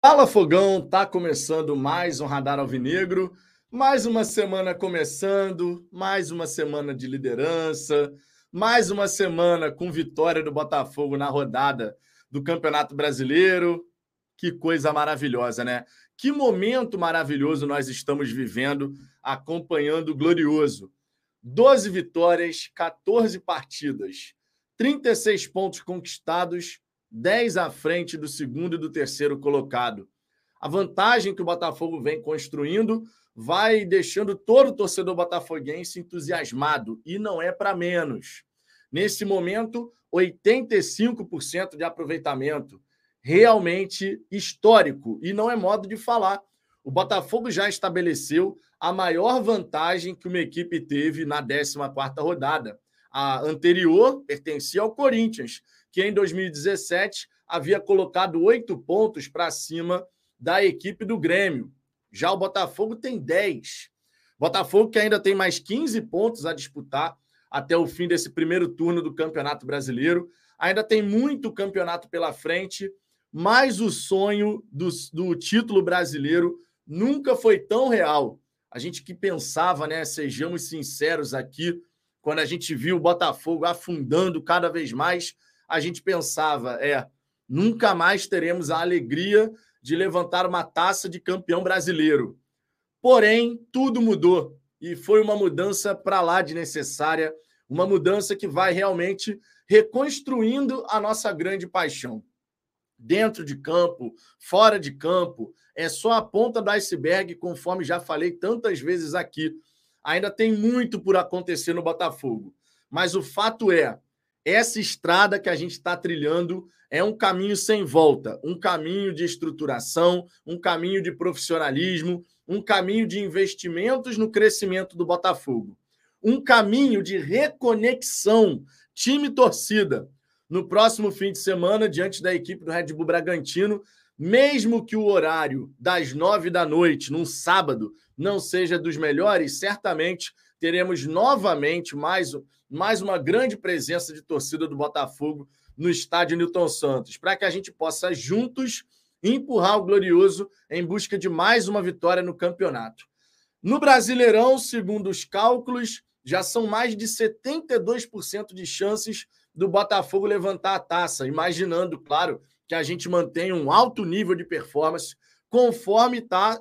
Fala Fogão, tá começando mais um Radar Alvinegro, mais uma semana começando, mais uma semana de liderança, mais uma semana com vitória do Botafogo na rodada do Campeonato Brasileiro. Que coisa maravilhosa, né? Que momento maravilhoso nós estamos vivendo, acompanhando o Glorioso. 12 vitórias, 14 partidas, 36 pontos conquistados, 10 à frente do segundo e do terceiro colocado. A vantagem que o Botafogo vem construindo vai deixando todo o torcedor botafoguense entusiasmado e não é para menos. Nesse momento, 85% de aproveitamento, realmente histórico e não é modo de falar. O Botafogo já estabeleceu a maior vantagem que uma equipe teve na 14ª rodada. A anterior pertencia ao Corinthians, que em 2017 havia colocado oito pontos para cima da equipe do Grêmio. Já o Botafogo tem 10. Botafogo que ainda tem mais 15 pontos a disputar até o fim desse primeiro turno do Campeonato Brasileiro. Ainda tem muito campeonato pela frente, mas o sonho do, do título brasileiro nunca foi tão real. A gente que pensava, né? Sejamos sinceros aqui, quando a gente viu o Botafogo afundando cada vez mais, a gente pensava, é, nunca mais teremos a alegria de levantar uma taça de campeão brasileiro. Porém, tudo mudou e foi uma mudança para lá de necessária, uma mudança que vai realmente reconstruindo a nossa grande paixão. Dentro de campo, fora de campo, é só a ponta do iceberg, conforme já falei tantas vezes aqui. Ainda tem muito por acontecer no Botafogo. Mas o fato é, essa estrada que a gente está trilhando é um caminho sem volta, um caminho de estruturação, um caminho de profissionalismo, um caminho de investimentos no crescimento do Botafogo, um caminho de reconexão time-torcida. No próximo fim de semana, diante da equipe do Red Bull Bragantino, mesmo que o horário das nove da noite, num sábado, não seja dos melhores, certamente teremos novamente mais, mais uma grande presença de torcida do Botafogo no estádio Newton Santos, para que a gente possa juntos empurrar o Glorioso em busca de mais uma vitória no campeonato. No Brasileirão, segundo os cálculos, já são mais de 72% de chances do Botafogo levantar a taça, imaginando, claro, que a gente mantenha um alto nível de performance conforme está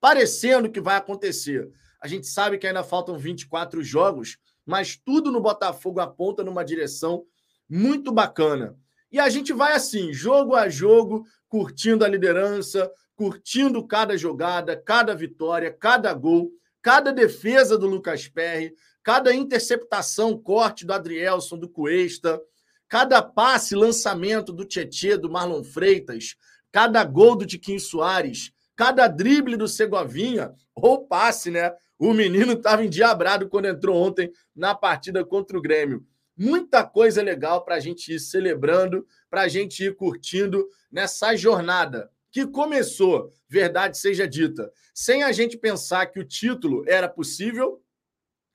parecendo que vai acontecer. A gente sabe que ainda faltam 24 jogos, mas tudo no Botafogo aponta numa direção muito bacana. E a gente vai assim, jogo a jogo, curtindo a liderança, curtindo cada jogada, cada vitória, cada gol, cada defesa do Lucas Perry, cada interceptação, corte do Adrielson, do Cuesta, cada passe, lançamento do Tietê, do Marlon Freitas, cada gol do Tiquinho Soares, cada drible do Segovinha, ou passe, né? O menino estava endiabrado quando entrou ontem na partida contra o Grêmio. Muita coisa legal para a gente ir celebrando, para a gente ir curtindo nessa jornada que começou, verdade seja dita, sem a gente pensar que o título era possível.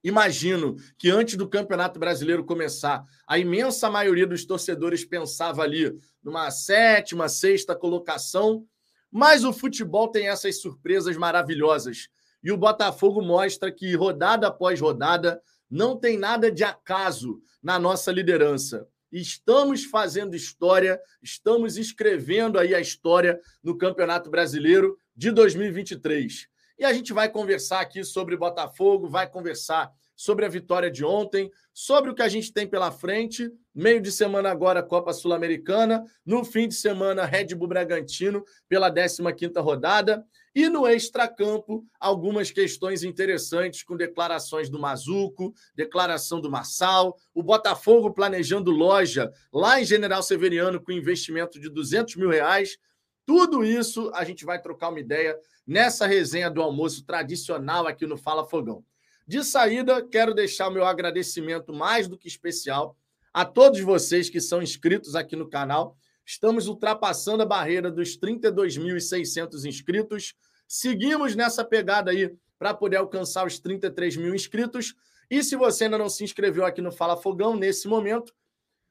Imagino que antes do Campeonato Brasileiro começar, a imensa maioria dos torcedores pensava ali numa sétima, sexta colocação, mas o futebol tem essas surpresas maravilhosas e o Botafogo mostra que rodada após rodada não tem nada de acaso na nossa liderança. Estamos fazendo história, estamos escrevendo aí a história no Campeonato Brasileiro de 2023. E a gente vai conversar aqui sobre Botafogo, vai conversar sobre a vitória de ontem, sobre o que a gente tem pela frente. Meio de semana agora, Copa Sul-Americana. No fim de semana, Red Bull Bragantino pela 15ª rodada. E no extracampo, algumas questões interessantes com declarações do Mazuco, declaração do Massal, o Botafogo planejando loja lá em General Severiano com investimento de 200 mil reais. Tudo isso a gente vai trocar uma ideia nessa resenha do almoço tradicional aqui no Fala Fogão. De saída, quero deixar meu agradecimento mais do que especial a todos vocês que são inscritos aqui no canal. Estamos ultrapassando a barreira dos 32.600 inscritos. Seguimos nessa pegada aí para poder alcançar os 33 mil inscritos. E se você ainda não se inscreveu aqui no Fala Fogão nesse momento,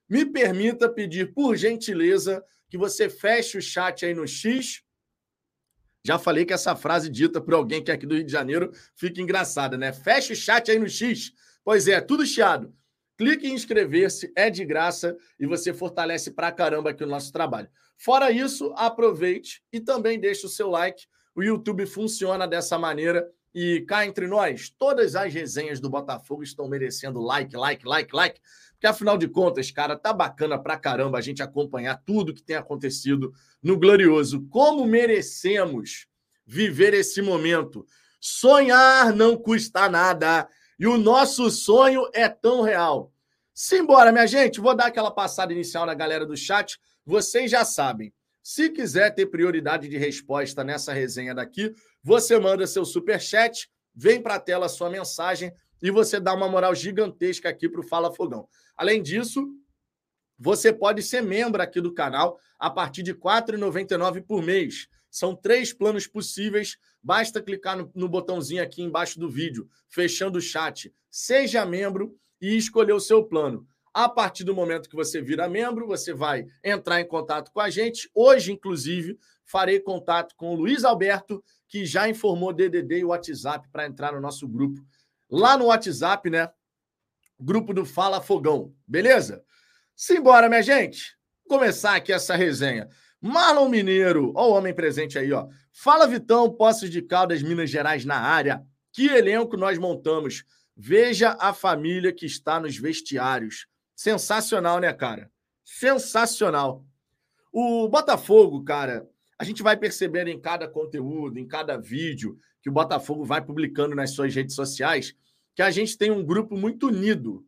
me permita pedir, por gentileza, que você feche o chat aí no X Já falei que essa frase dita por alguém que é aqui do Rio de Janeiro fica engraçada, né? Fecha o chat aí no X. Pois é, tudo chiado. Clique em inscrever-se, é de graça e você fortalece pra caramba aqui o nosso trabalho. Fora isso, aproveite e também deixe o seu like. O YouTube funciona dessa maneira e cá entre nós, todas as resenhas do Botafogo estão merecendo like, like, like, like. Porque afinal de contas, cara, tá bacana pra caramba a gente acompanhar tudo que tem acontecido no Glorioso. Como merecemos viver esse momento? Sonhar não custa nada. E o nosso sonho é tão real. Simbora, minha gente. Vou dar aquela passada inicial na galera do chat. Vocês já sabem. Se quiser ter prioridade de resposta nessa resenha daqui, você manda seu super chat, vem para a tela sua mensagem e você dá uma moral gigantesca aqui para o Fala Fogão. Além disso, você pode ser membro aqui do canal a partir de R$ 4,99 por mês. São três planos possíveis. Basta clicar no, no, botãozinho aqui embaixo do vídeo, fechando o chat. Seja membro e escolher o seu plano. A partir do momento que você vira membro, você vai entrar em contato com a gente. Hoje, inclusive, farei contato com o Luiz Alberto, que já informou DDD e WhatsApp para entrar no nosso grupo. Lá no WhatsApp, né? Grupo do Fala Fogão. Beleza? Simbora, minha gente. Começar aqui essa resenha. Marlon Mineiro, ó o homem presente aí, ó. Fala Vitão, Poços de Caldas, Minas Gerais na área. Que elenco nós montamos. Veja a família que está nos vestiários. Sensacional, né, cara? Sensacional. O Botafogo, cara, a gente vai perceber em cada conteúdo, em cada vídeo que o Botafogo vai publicando nas suas redes sociais, que a gente tem um grupo muito unido.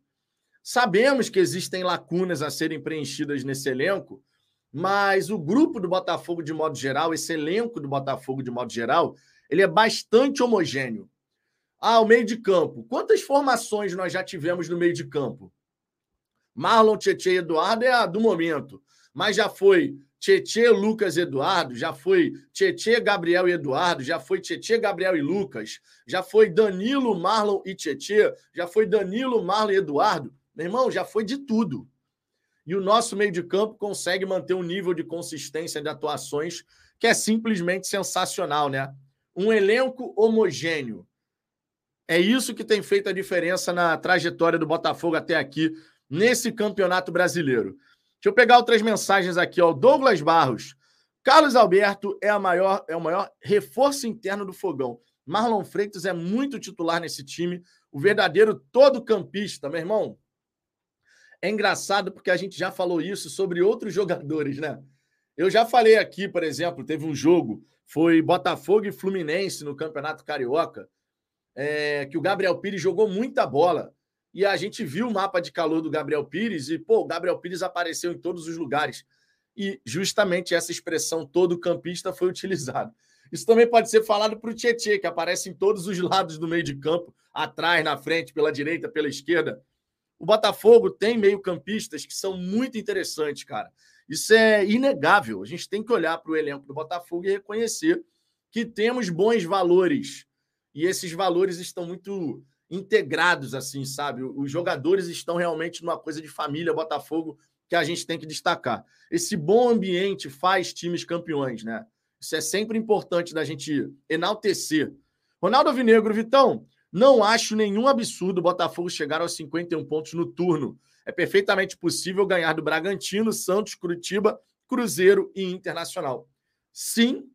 Sabemos que existem lacunas a serem preenchidas nesse elenco, mas o grupo do Botafogo, de modo geral, esse elenco do Botafogo, de modo geral, ele é bastante homogêneo. Ah, o meio de campo. Quantas formações nós já tivemos no meio de campo? Marlon, Tietchan e Eduardo é a do momento. Mas já foi Tietchan, Lucas Eduardo, já foi Tietchan, Gabriel e Eduardo, já foi Tietchan, Gabriel e Lucas, já foi Danilo, Marlon e Tietchan, já foi Danilo, Marlon e Eduardo. Meu irmão, já foi de tudo. E o nosso meio de campo consegue manter um nível de consistência de atuações que é simplesmente sensacional, né? Um elenco homogêneo. É isso que tem feito a diferença na trajetória do Botafogo até aqui nesse Campeonato Brasileiro. Deixa eu pegar outras mensagens aqui, ó. Douglas Barros. Carlos Alberto é, a maior, é o maior reforço interno do fogão. Marlon Freitas é muito titular nesse time, o verdadeiro todo campista, meu irmão. É engraçado porque a gente já falou isso sobre outros jogadores, né? Eu já falei aqui, por exemplo, teve um jogo, foi Botafogo e Fluminense no Campeonato Carioca, é, que o Gabriel Pires jogou muita bola e a gente viu o mapa de calor do Gabriel Pires e, pô, o Gabriel Pires apareceu em todos os lugares. E justamente essa expressão todo campista foi utilizada. Isso também pode ser falado para o Tietchan, que aparece em todos os lados do meio de campo, atrás, na frente, pela direita, pela esquerda. O Botafogo tem meio-campistas que são muito interessantes, cara. Isso é inegável. A gente tem que olhar para o elenco do Botafogo e reconhecer que temos bons valores. E esses valores estão muito integrados, assim, sabe? Os jogadores estão realmente numa coisa de família Botafogo que a gente tem que destacar. Esse bom ambiente faz times campeões, né? Isso é sempre importante da gente enaltecer. Ronaldo Vinegro, Vitão, não acho nenhum absurdo o Botafogo chegar aos 51 pontos no turno. É perfeitamente possível ganhar do Bragantino, Santos, Curitiba, Cruzeiro e Internacional. Sim,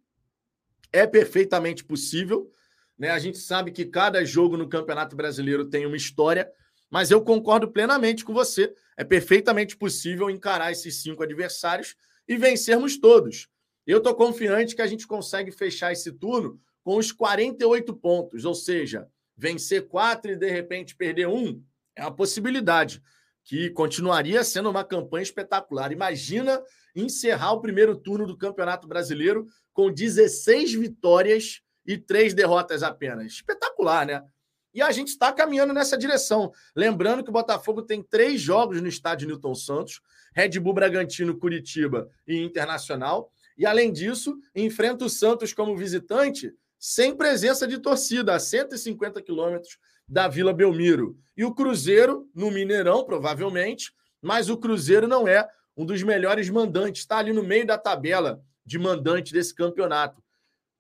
é perfeitamente possível. Né? A gente sabe que cada jogo no Campeonato Brasileiro tem uma história, mas eu concordo plenamente com você. É perfeitamente possível encarar esses cinco adversários e vencermos todos. Eu estou confiante que a gente consegue fechar esse turno com os 48 pontos, ou seja, vencer quatro e de repente perder um é uma possibilidade que continuaria sendo uma campanha espetacular. Imagina encerrar o primeiro turno do Campeonato Brasileiro com 16 vitórias e três derrotas apenas. Espetacular, né? E a gente está caminhando nessa direção. Lembrando que o Botafogo tem três jogos no estádio Newton Santos: Red Bull Bragantino, Curitiba e Internacional. E, além disso, enfrenta o Santos como visitante, sem presença de torcida, a 150 quilômetros da Vila Belmiro. E o Cruzeiro, no Mineirão, provavelmente, mas o Cruzeiro não é um dos melhores mandantes, está ali no meio da tabela de mandante desse campeonato.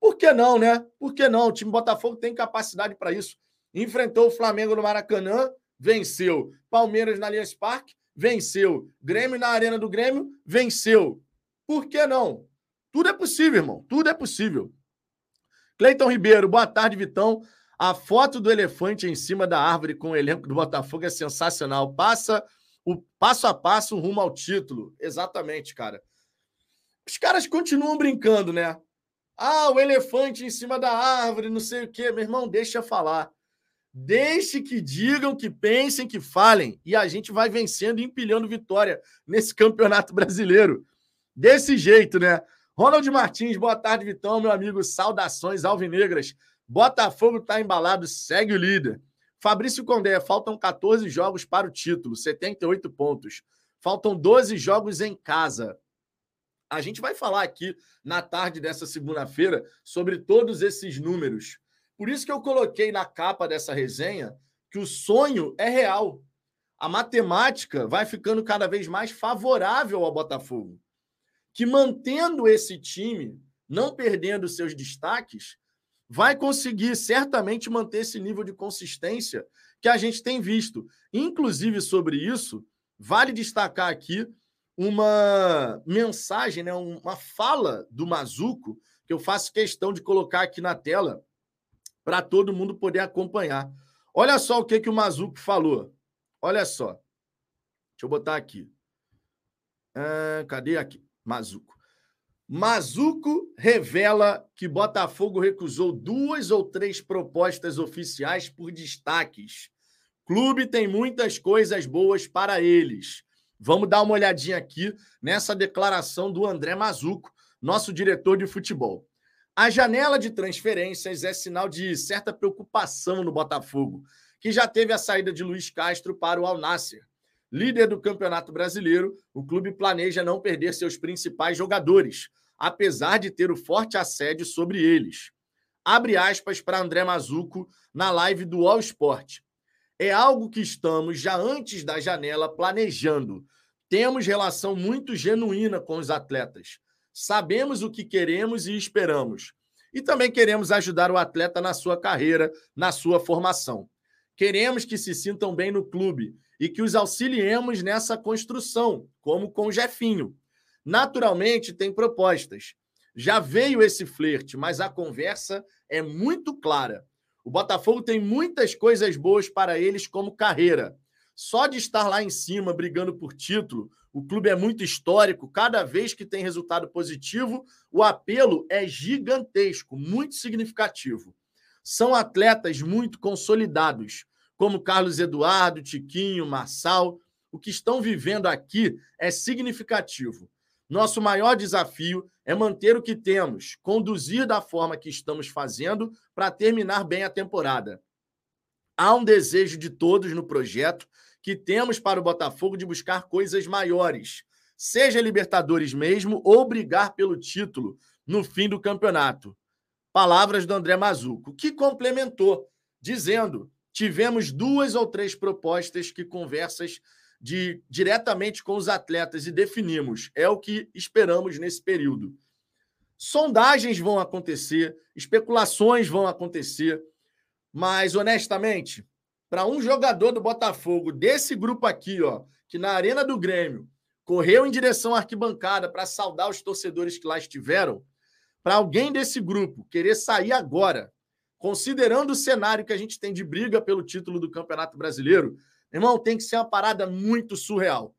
Por que não, né? Por que não? O time Botafogo tem capacidade para isso. Enfrentou o Flamengo no Maracanã, venceu. Palmeiras na Allianz Parque, venceu. Grêmio na Arena do Grêmio, venceu. Por que não? Tudo é possível, irmão. Tudo é possível. Cleiton Ribeiro, boa tarde, Vitão. A foto do elefante em cima da árvore com o elenco do Botafogo é sensacional. Passa o passo a passo rumo ao título. Exatamente, cara. Os caras continuam brincando, né? Ah, o elefante em cima da árvore, não sei o quê. Meu irmão, deixa falar. Deixe que digam, que pensem, que falem. E a gente vai vencendo e empilhando vitória nesse campeonato brasileiro. Desse jeito, né? Ronald Martins, boa tarde, Vitão, meu amigo. Saudações alvinegras. Botafogo está embalado, segue o líder. Fabrício Condé, faltam 14 jogos para o título, 78 pontos. Faltam 12 jogos em casa. A gente vai falar aqui na tarde dessa segunda-feira sobre todos esses números. Por isso que eu coloquei na capa dessa resenha que o sonho é real. A matemática vai ficando cada vez mais favorável ao Botafogo. Que mantendo esse time, não perdendo seus destaques, vai conseguir certamente manter esse nível de consistência que a gente tem visto. Inclusive, sobre isso, vale destacar aqui uma mensagem, né, uma fala do Mazuco, que eu faço questão de colocar aqui na tela para todo mundo poder acompanhar. Olha só o que, que o Mazuco falou. Olha só. Deixa eu botar aqui. Ah, cadê aqui? Mazuco. Mazuco revela que Botafogo recusou duas ou três propostas oficiais por destaques. Clube tem muitas coisas boas para eles. Vamos dar uma olhadinha aqui nessa declaração do André Mazuco, nosso diretor de futebol. A janela de transferências é sinal de certa preocupação no Botafogo, que já teve a saída de Luiz Castro para o Al Nasser. Líder do Campeonato Brasileiro, o clube planeja não perder seus principais jogadores, apesar de ter o forte assédio sobre eles. Abre aspas para André Mazuco na live do All Sport. É algo que estamos já antes da janela planejando. Temos relação muito genuína com os atletas. Sabemos o que queremos e esperamos. E também queremos ajudar o atleta na sua carreira, na sua formação. Queremos que se sintam bem no clube e que os auxiliemos nessa construção, como com o Jefinho. Naturalmente, tem propostas. Já veio esse flerte, mas a conversa é muito clara. O Botafogo tem muitas coisas boas para eles como carreira. Só de estar lá em cima brigando por título, o clube é muito histórico. Cada vez que tem resultado positivo, o apelo é gigantesco, muito significativo. São atletas muito consolidados, como Carlos Eduardo, Tiquinho, Marçal. O que estão vivendo aqui é significativo. Nosso maior desafio é manter o que temos, conduzir da forma que estamos fazendo para terminar bem a temporada. Há um desejo de todos no projeto que temos para o Botafogo de buscar coisas maiores, seja Libertadores mesmo ou brigar pelo título no fim do campeonato. Palavras do André Mazuco, que complementou, dizendo: tivemos duas ou três propostas que conversas de diretamente com os atletas e definimos. É o que esperamos nesse período. Sondagens vão acontecer, especulações vão acontecer, mas honestamente, para um jogador do Botafogo desse grupo aqui, ó, que na Arena do Grêmio correu em direção à arquibancada para saudar os torcedores que lá estiveram, para alguém desse grupo querer sair agora, considerando o cenário que a gente tem de briga pelo título do Campeonato Brasileiro, Irmão, tem que ser uma parada muito surreal.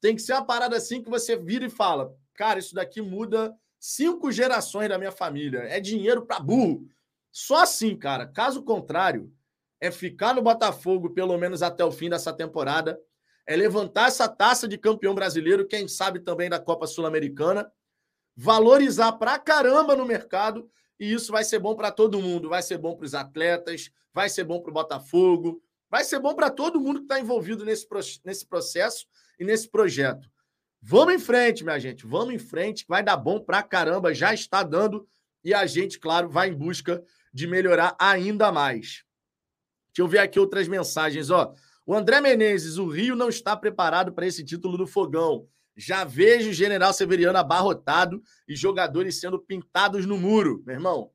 Tem que ser uma parada assim que você vira e fala: cara, isso daqui muda cinco gerações da minha família. É dinheiro para burro. Só assim, cara. Caso contrário, é ficar no Botafogo pelo menos até o fim dessa temporada, é levantar essa taça de campeão brasileiro, quem sabe também da Copa Sul-Americana, valorizar pra caramba no mercado, e isso vai ser bom para todo mundo. Vai ser bom para os atletas, vai ser bom para o Botafogo, Vai ser bom para todo mundo que está envolvido nesse, nesse processo e nesse projeto. Vamos em frente, minha gente. Vamos em frente, vai dar bom para caramba. Já está dando. E a gente, claro, vai em busca de melhorar ainda mais. Deixa eu ver aqui outras mensagens. Ó, o André Menezes, o Rio não está preparado para esse título do fogão. Já vejo o general Severiano abarrotado e jogadores sendo pintados no muro. Meu irmão,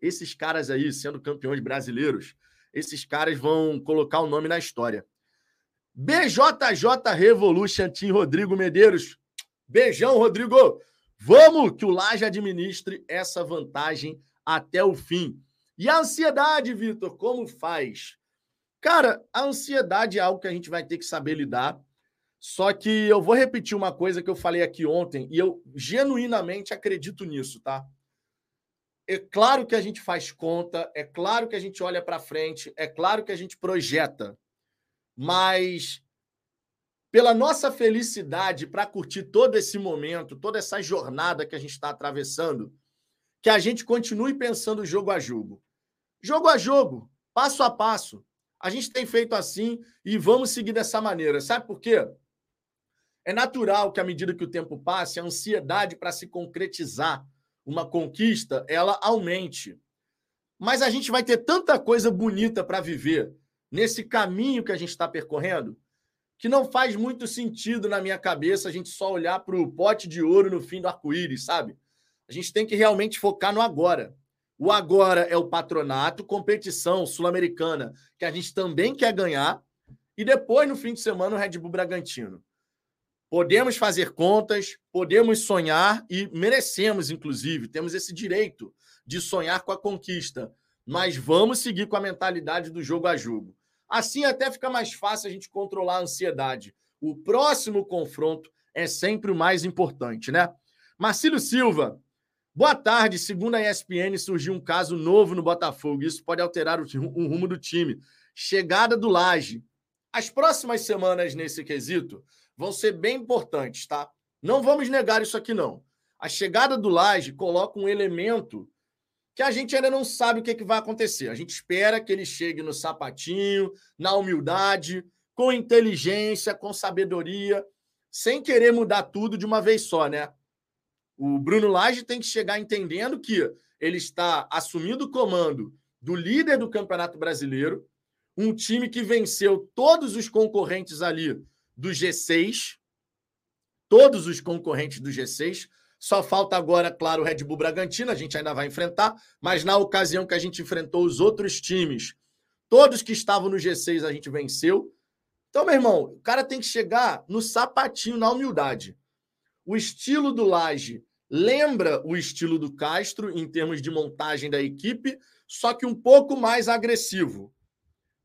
esses caras aí, sendo campeões brasileiros, esses caras vão colocar o nome na história. BJJ Revolution Team Rodrigo Medeiros. Beijão, Rodrigo. Vamos que o Laje administre essa vantagem até o fim. E a ansiedade, Vitor, como faz? Cara, a ansiedade é algo que a gente vai ter que saber lidar. Só que eu vou repetir uma coisa que eu falei aqui ontem e eu genuinamente acredito nisso, tá? É claro que a gente faz conta, é claro que a gente olha para frente, é claro que a gente projeta, mas pela nossa felicidade para curtir todo esse momento, toda essa jornada que a gente está atravessando, que a gente continue pensando jogo a jogo. Jogo a jogo, passo a passo. A gente tem feito assim e vamos seguir dessa maneira. Sabe por quê? É natural que, à medida que o tempo passe, a ansiedade para se concretizar uma conquista ela aumente. Mas a gente vai ter tanta coisa bonita para viver nesse caminho que a gente está percorrendo que não faz muito sentido na minha cabeça a gente só olhar para o pote de ouro no fim do arco-íris, sabe? A gente tem que realmente focar no agora. O agora é o patronato, competição sul-americana, que a gente também quer ganhar, e depois, no fim de semana, o Red Bull Bragantino. Podemos fazer contas, podemos sonhar e merecemos, inclusive, temos esse direito de sonhar com a conquista, mas vamos seguir com a mentalidade do jogo a jogo. Assim até fica mais fácil a gente controlar a ansiedade. O próximo confronto é sempre o mais importante, né? Marcílio Silva, boa tarde. Segundo a ESPN, surgiu um caso novo no Botafogo. Isso pode alterar o, o rumo do time. Chegada do Laje. As próximas semanas nesse quesito vão ser bem importantes, tá? Não vamos negar isso aqui, não. A chegada do Laje coloca um elemento que a gente ainda não sabe o que, é que vai acontecer. A gente espera que ele chegue no sapatinho, na humildade, com inteligência, com sabedoria, sem querer mudar tudo de uma vez só, né? O Bruno Lage tem que chegar entendendo que ele está assumindo o comando do líder do Campeonato Brasileiro, um time que venceu todos os concorrentes ali do G6, todos os concorrentes do G6. Só falta agora, claro, o Red Bull Bragantino, a gente ainda vai enfrentar, mas na ocasião que a gente enfrentou os outros times, todos que estavam no G6 a gente venceu. Então, meu irmão, o cara tem que chegar no sapatinho, na humildade. O estilo do Laje lembra o estilo do Castro em termos de montagem da equipe, só que um pouco mais agressivo.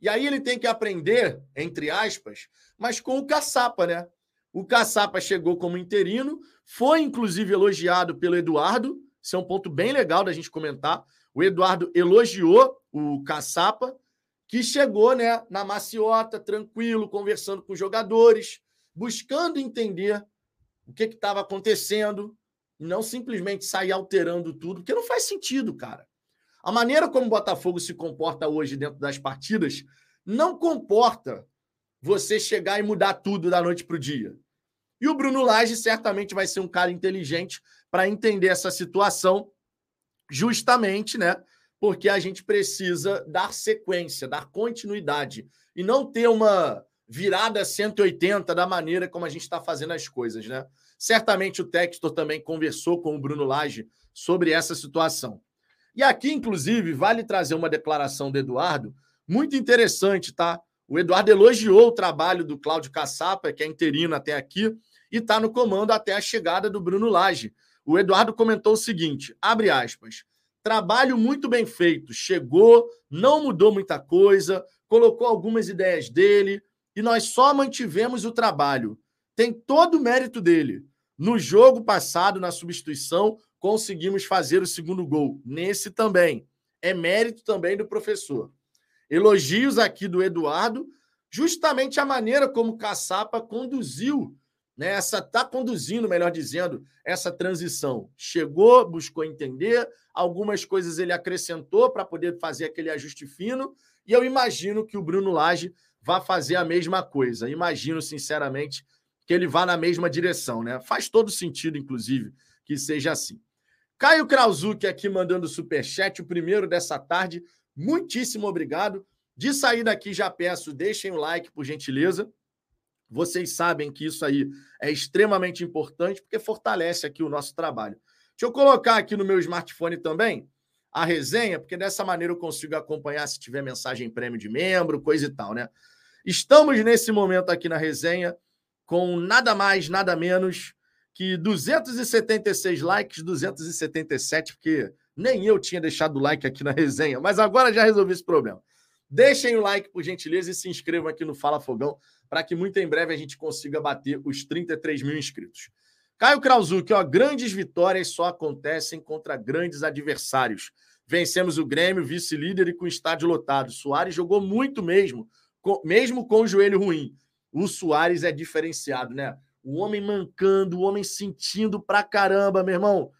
E aí ele tem que aprender, entre aspas, mas com o Caçapa, né? O Caçapa chegou como interino, foi inclusive elogiado pelo Eduardo. Isso é um ponto bem legal da gente comentar. O Eduardo elogiou o Caçapa, que chegou né, na maciota, tranquilo, conversando com os jogadores, buscando entender o que estava acontecendo, e não simplesmente sair alterando tudo, porque não faz sentido, cara. A maneira como o Botafogo se comporta hoje dentro das partidas não comporta você chegar e mudar tudo da noite para o dia. E o Bruno Lage certamente vai ser um cara inteligente para entender essa situação, justamente, né? Porque a gente precisa dar sequência, dar continuidade e não ter uma virada 180 da maneira como a gente está fazendo as coisas, né? Certamente o Textor também conversou com o Bruno Lage sobre essa situação. E aqui, inclusive, vale trazer uma declaração do Eduardo, muito interessante, tá? O Eduardo elogiou o trabalho do Cláudio Caçapa, que é interino até aqui, e está no comando até a chegada do Bruno Lage. O Eduardo comentou o seguinte: abre aspas. Trabalho muito bem feito. Chegou, não mudou muita coisa, colocou algumas ideias dele e nós só mantivemos o trabalho. Tem todo o mérito dele. No jogo passado, na substituição, conseguimos fazer o segundo gol. Nesse também. É mérito também do professor. Elogios aqui do Eduardo, justamente a maneira como Caçapa conduziu, né? Essa está conduzindo, melhor dizendo, essa transição. Chegou, buscou entender, algumas coisas ele acrescentou para poder fazer aquele ajuste fino, e eu imagino que o Bruno Lage vá fazer a mesma coisa. Imagino, sinceramente, que ele vá na mesma direção, né? Faz todo sentido, inclusive, que seja assim. Caio Krauzuk aqui mandando superchat, o primeiro dessa tarde. Muitíssimo obrigado. De sair daqui, já peço, deixem o like, por gentileza. Vocês sabem que isso aí é extremamente importante, porque fortalece aqui o nosso trabalho. Deixa eu colocar aqui no meu smartphone também a resenha, porque dessa maneira eu consigo acompanhar se tiver mensagem prêmio de membro, coisa e tal, né? Estamos nesse momento aqui na resenha com nada mais, nada menos que 276 likes, 277, porque nem eu tinha deixado o like aqui na resenha, mas agora já resolvi esse problema. Deixem o like, por gentileza, e se inscrevam aqui no Fala Fogão, para que muito em breve a gente consiga bater os 33 mil inscritos. Caio Krauzuk, ó, grandes vitórias só acontecem contra grandes adversários. Vencemos o Grêmio, vice-líder e com estádio lotado. Soares jogou muito mesmo, com, mesmo com o joelho ruim. O Soares é diferenciado, né? O homem mancando, o homem sentindo pra caramba, meu irmão.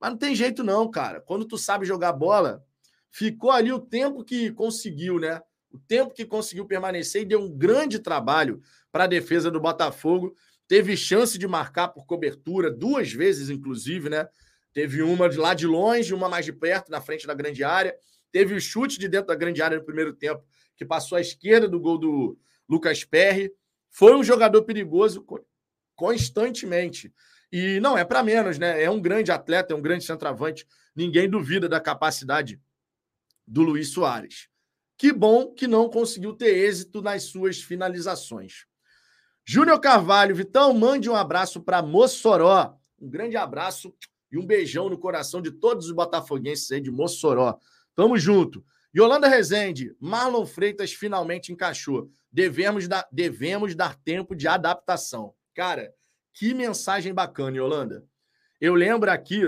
Mas não tem jeito não, cara. Quando tu sabe jogar bola, ficou ali o tempo que conseguiu, né? O tempo que conseguiu permanecer e deu um grande trabalho para a defesa do Botafogo teve chance de marcar por cobertura duas vezes, inclusive, né? Teve uma de lá de longe, uma mais de perto, na frente da grande área. Teve o chute de dentro da grande área no primeiro tempo, que passou à esquerda do gol do Lucas Perry. Foi um jogador perigoso constantemente. E não é para menos, né? É um grande atleta, é um grande centroavante. Ninguém duvida da capacidade do Luiz Soares. Que bom que não conseguiu ter êxito nas suas finalizações. Júnior Carvalho, Vitão, mande um abraço para Mossoró. Um grande abraço e um beijão no coração de todos os botafoguenses aí de Mossoró. Tamo junto. Yolanda Rezende, Marlon Freitas finalmente encaixou. Devemos dar, devemos dar tempo de adaptação. Cara, que mensagem bacana, Yolanda. Eu lembro aqui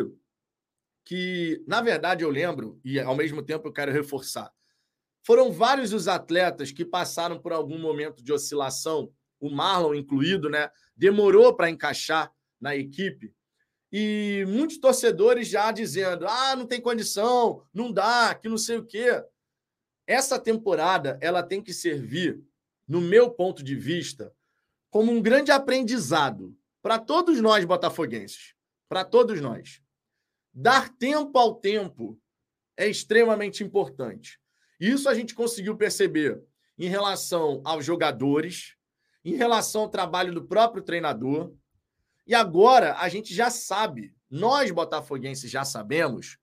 que, na verdade, eu lembro, e ao mesmo tempo eu quero reforçar. Foram vários os atletas que passaram por algum momento de oscilação o Marlon incluído, né? Demorou para encaixar na equipe. E muitos torcedores já dizendo: ah, não tem condição, não dá, que não sei o quê. Essa temporada ela tem que servir, no meu ponto de vista, como um grande aprendizado para todos nós botafoguenses, para todos nós. Dar tempo ao tempo é extremamente importante. Isso a gente conseguiu perceber em relação aos jogadores, em relação ao trabalho do próprio treinador. E agora a gente já sabe, nós botafoguenses já sabemos,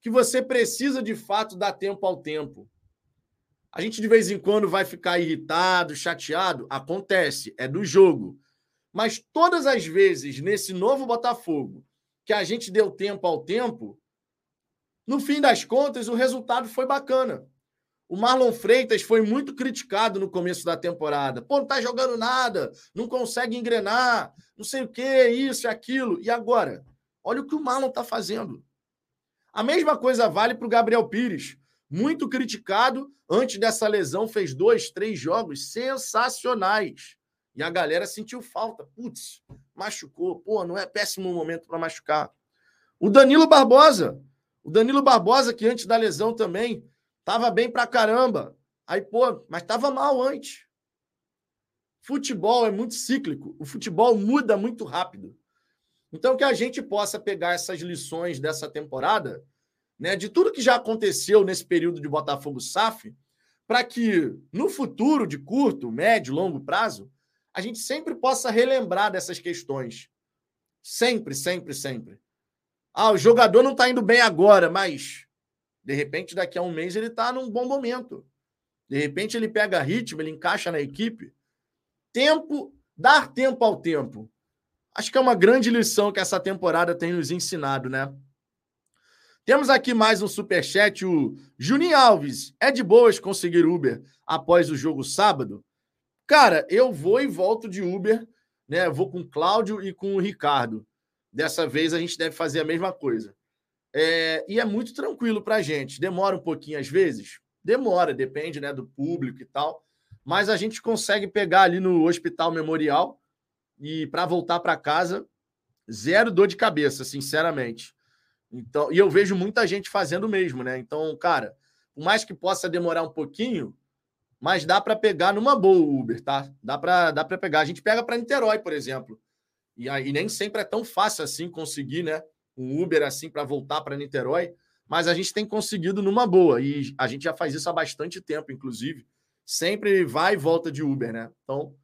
que você precisa de fato dar tempo ao tempo. A gente de vez em quando vai ficar irritado, chateado, acontece, é do jogo. Mas todas as vezes nesse novo Botafogo que a gente deu tempo ao tempo, no fim das contas o resultado foi bacana. O Marlon Freitas foi muito criticado no começo da temporada. Pô, não tá jogando nada, não consegue engrenar, não sei o que, isso e aquilo. E agora? Olha o que o Marlon tá fazendo. A mesma coisa vale para o Gabriel Pires. Muito criticado, antes dessa lesão, fez dois, três jogos sensacionais. E a galera sentiu falta. Putz, machucou. Pô, não é péssimo momento para machucar. O Danilo Barbosa. O Danilo Barbosa, que antes da lesão também Tava bem pra caramba. Aí, pô, mas tava mal antes. Futebol é muito cíclico. O futebol muda muito rápido. Então, que a gente possa pegar essas lições dessa temporada, né, de tudo que já aconteceu nesse período de Botafogo SAF, para que no futuro, de curto, médio, longo prazo, a gente sempre possa relembrar dessas questões. Sempre, sempre, sempre. Ah, o jogador não está indo bem agora, mas de repente, daqui a um mês, ele está num bom momento. De repente, ele pega ritmo, ele encaixa na equipe. Tempo, dar tempo ao tempo. Acho que é uma grande lição que essa temporada tem nos ensinado, né? Temos aqui mais um superchat, o Juninho Alves. É de boas conseguir Uber após o jogo sábado? Cara, eu vou e volto de Uber, né? vou com o Cláudio e com o Ricardo. Dessa vez a gente deve fazer a mesma coisa. É, e é muito tranquilo para a gente. Demora um pouquinho às vezes? Demora, depende né, do público e tal. Mas a gente consegue pegar ali no Hospital Memorial e para voltar para casa, zero dor de cabeça, sinceramente. Então, e eu vejo muita gente fazendo o mesmo, né? Então, cara, por mais que possa demorar um pouquinho, mas dá para pegar numa boa Uber, tá? Dá para dá para pegar. A gente pega para Niterói, por exemplo. E aí nem sempre é tão fácil assim conseguir, né? um Uber assim para voltar para Niterói, mas a gente tem conseguido numa boa e a gente já faz isso há bastante tempo, inclusive. Sempre vai e volta de Uber, né? Então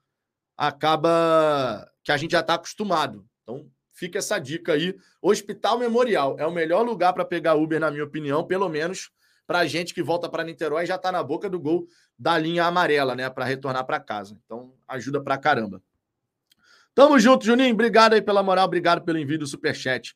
acaba que a gente já está acostumado. Então fica essa dica aí. Hospital Memorial é o melhor lugar para pegar Uber, na minha opinião, pelo menos para gente que volta para Niterói já está na boca do gol da linha amarela, né, para retornar para casa. Então ajuda para caramba. Tamo junto, Juninho. Obrigado aí pela moral, obrigado pelo envio do superchat.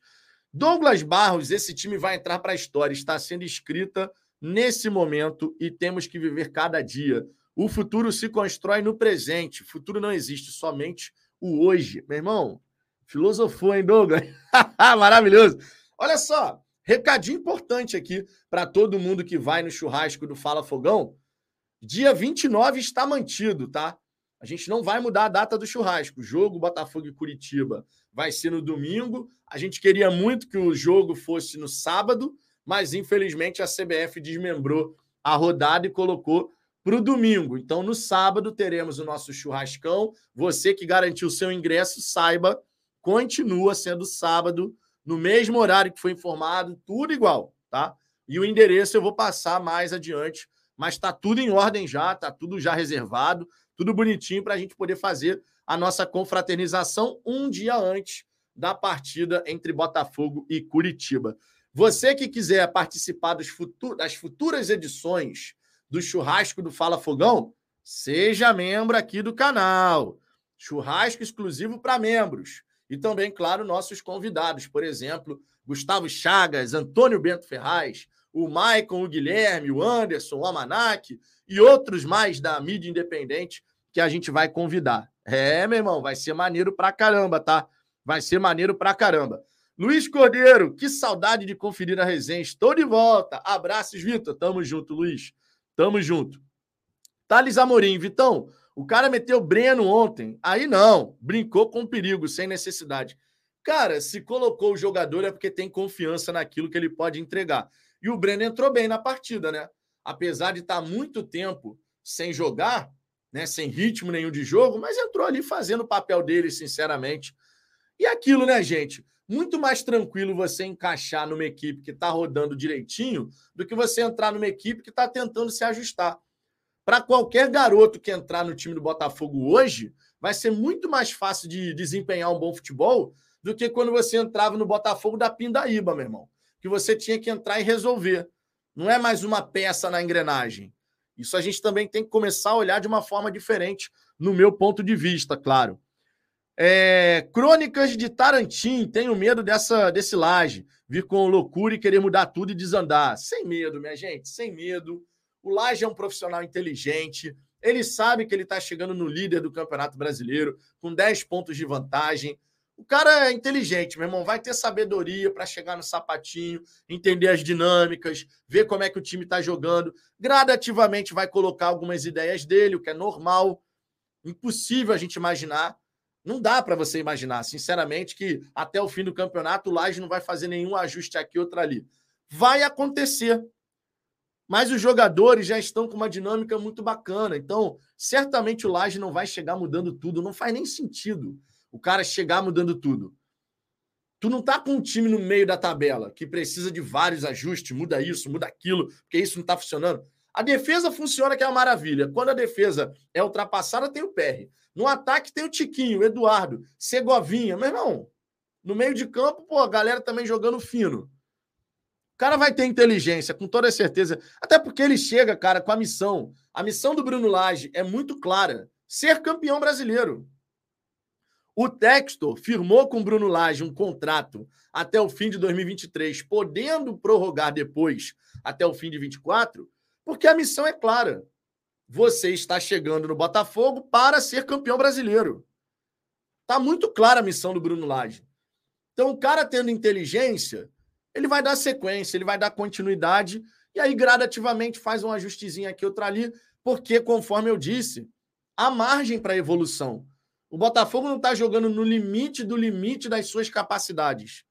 Douglas Barros, esse time vai entrar para a história, está sendo escrita nesse momento e temos que viver cada dia. O futuro se constrói no presente. O futuro não existe, somente o hoje. Meu irmão, filosofou, hein, Douglas? Maravilhoso. Olha só, recadinho importante aqui para todo mundo que vai no churrasco do Fala Fogão. Dia 29 está mantido, tá? A gente não vai mudar a data do churrasco. O jogo Botafogo e Curitiba vai ser no domingo. A gente queria muito que o jogo fosse no sábado, mas infelizmente a CBF desmembrou a rodada e colocou para o domingo. Então, no sábado, teremos o nosso churrascão. Você que garantiu seu ingresso, saiba, continua sendo sábado, no mesmo horário que foi informado, tudo igual, tá? E o endereço eu vou passar mais adiante, mas está tudo em ordem já, está tudo já reservado, tudo bonitinho para a gente poder fazer a nossa confraternização um dia antes da partida entre Botafogo e Curitiba. Você que quiser participar dos futur das futuras edições do churrasco do Fala Fogão, seja membro aqui do canal. Churrasco exclusivo para membros. E também, claro, nossos convidados, por exemplo, Gustavo Chagas, Antônio Bento Ferraz, o Maicon, o Guilherme, o Anderson, o Amanac e outros mais da mídia independente que a gente vai convidar. É, meu irmão, vai ser maneiro pra caramba, tá? Vai ser maneiro pra caramba. Luiz Cordeiro, que saudade de conferir a resenha. Estou de volta. Abraços, Vitor. Tamo junto, Luiz. Tamo junto. Thales Amorim, Vitão, o cara meteu Breno ontem. Aí não, brincou com perigo, sem necessidade. Cara, se colocou o jogador é porque tem confiança naquilo que ele pode entregar. E o Breno entrou bem na partida, né? Apesar de estar muito tempo sem jogar, né, sem ritmo nenhum de jogo, mas entrou ali fazendo o papel dele, sinceramente. E aquilo, né, gente? muito mais tranquilo você encaixar numa equipe que está rodando direitinho do que você entrar numa equipe que está tentando se ajustar. Para qualquer garoto que entrar no time do Botafogo hoje, vai ser muito mais fácil de desempenhar um bom futebol do que quando você entrava no Botafogo da Pindaíba, meu irmão. Que você tinha que entrar e resolver. Não é mais uma peça na engrenagem. Isso a gente também tem que começar a olhar de uma forma diferente, no meu ponto de vista, claro. É, Crônicas de Tarantim, tenho medo dessa desse laje, vir com loucura e querer mudar tudo e desandar. Sem medo, minha gente, sem medo. O Laje é um profissional inteligente, ele sabe que ele está chegando no líder do Campeonato Brasileiro, com 10 pontos de vantagem. O cara é inteligente, meu irmão, vai ter sabedoria para chegar no sapatinho, entender as dinâmicas, ver como é que o time está jogando. Gradativamente vai colocar algumas ideias dele, o que é normal. Impossível a gente imaginar não dá para você imaginar, sinceramente, que até o fim do campeonato o Laje não vai fazer nenhum ajuste aqui, outro ali. Vai acontecer. Mas os jogadores já estão com uma dinâmica muito bacana. Então, certamente o Laje não vai chegar mudando tudo. Não faz nem sentido o cara chegar mudando tudo. Tu não tá com um time no meio da tabela que precisa de vários ajustes, muda isso, muda aquilo, porque isso não tá funcionando. A defesa funciona que é uma maravilha. Quando a defesa é ultrapassada, tem o PR. No ataque tem o Tiquinho, Eduardo, Segovinha. Meu irmão, no meio de campo, pô, a galera também jogando fino. O cara vai ter inteligência, com toda certeza. Até porque ele chega, cara, com a missão. A missão do Bruno Lage é muito clara: ser campeão brasileiro. O Textor firmou com o Bruno Lage um contrato até o fim de 2023, podendo prorrogar depois até o fim de 2024, porque a missão é clara você está chegando no Botafogo para ser campeão brasileiro. Tá muito clara a missão do Bruno Lage. Então, o cara tendo inteligência, ele vai dar sequência, ele vai dar continuidade e aí gradativamente faz um ajustezinho aqui, outro ali, porque, conforme eu disse, há margem para evolução. O Botafogo não está jogando no limite do limite das suas capacidades.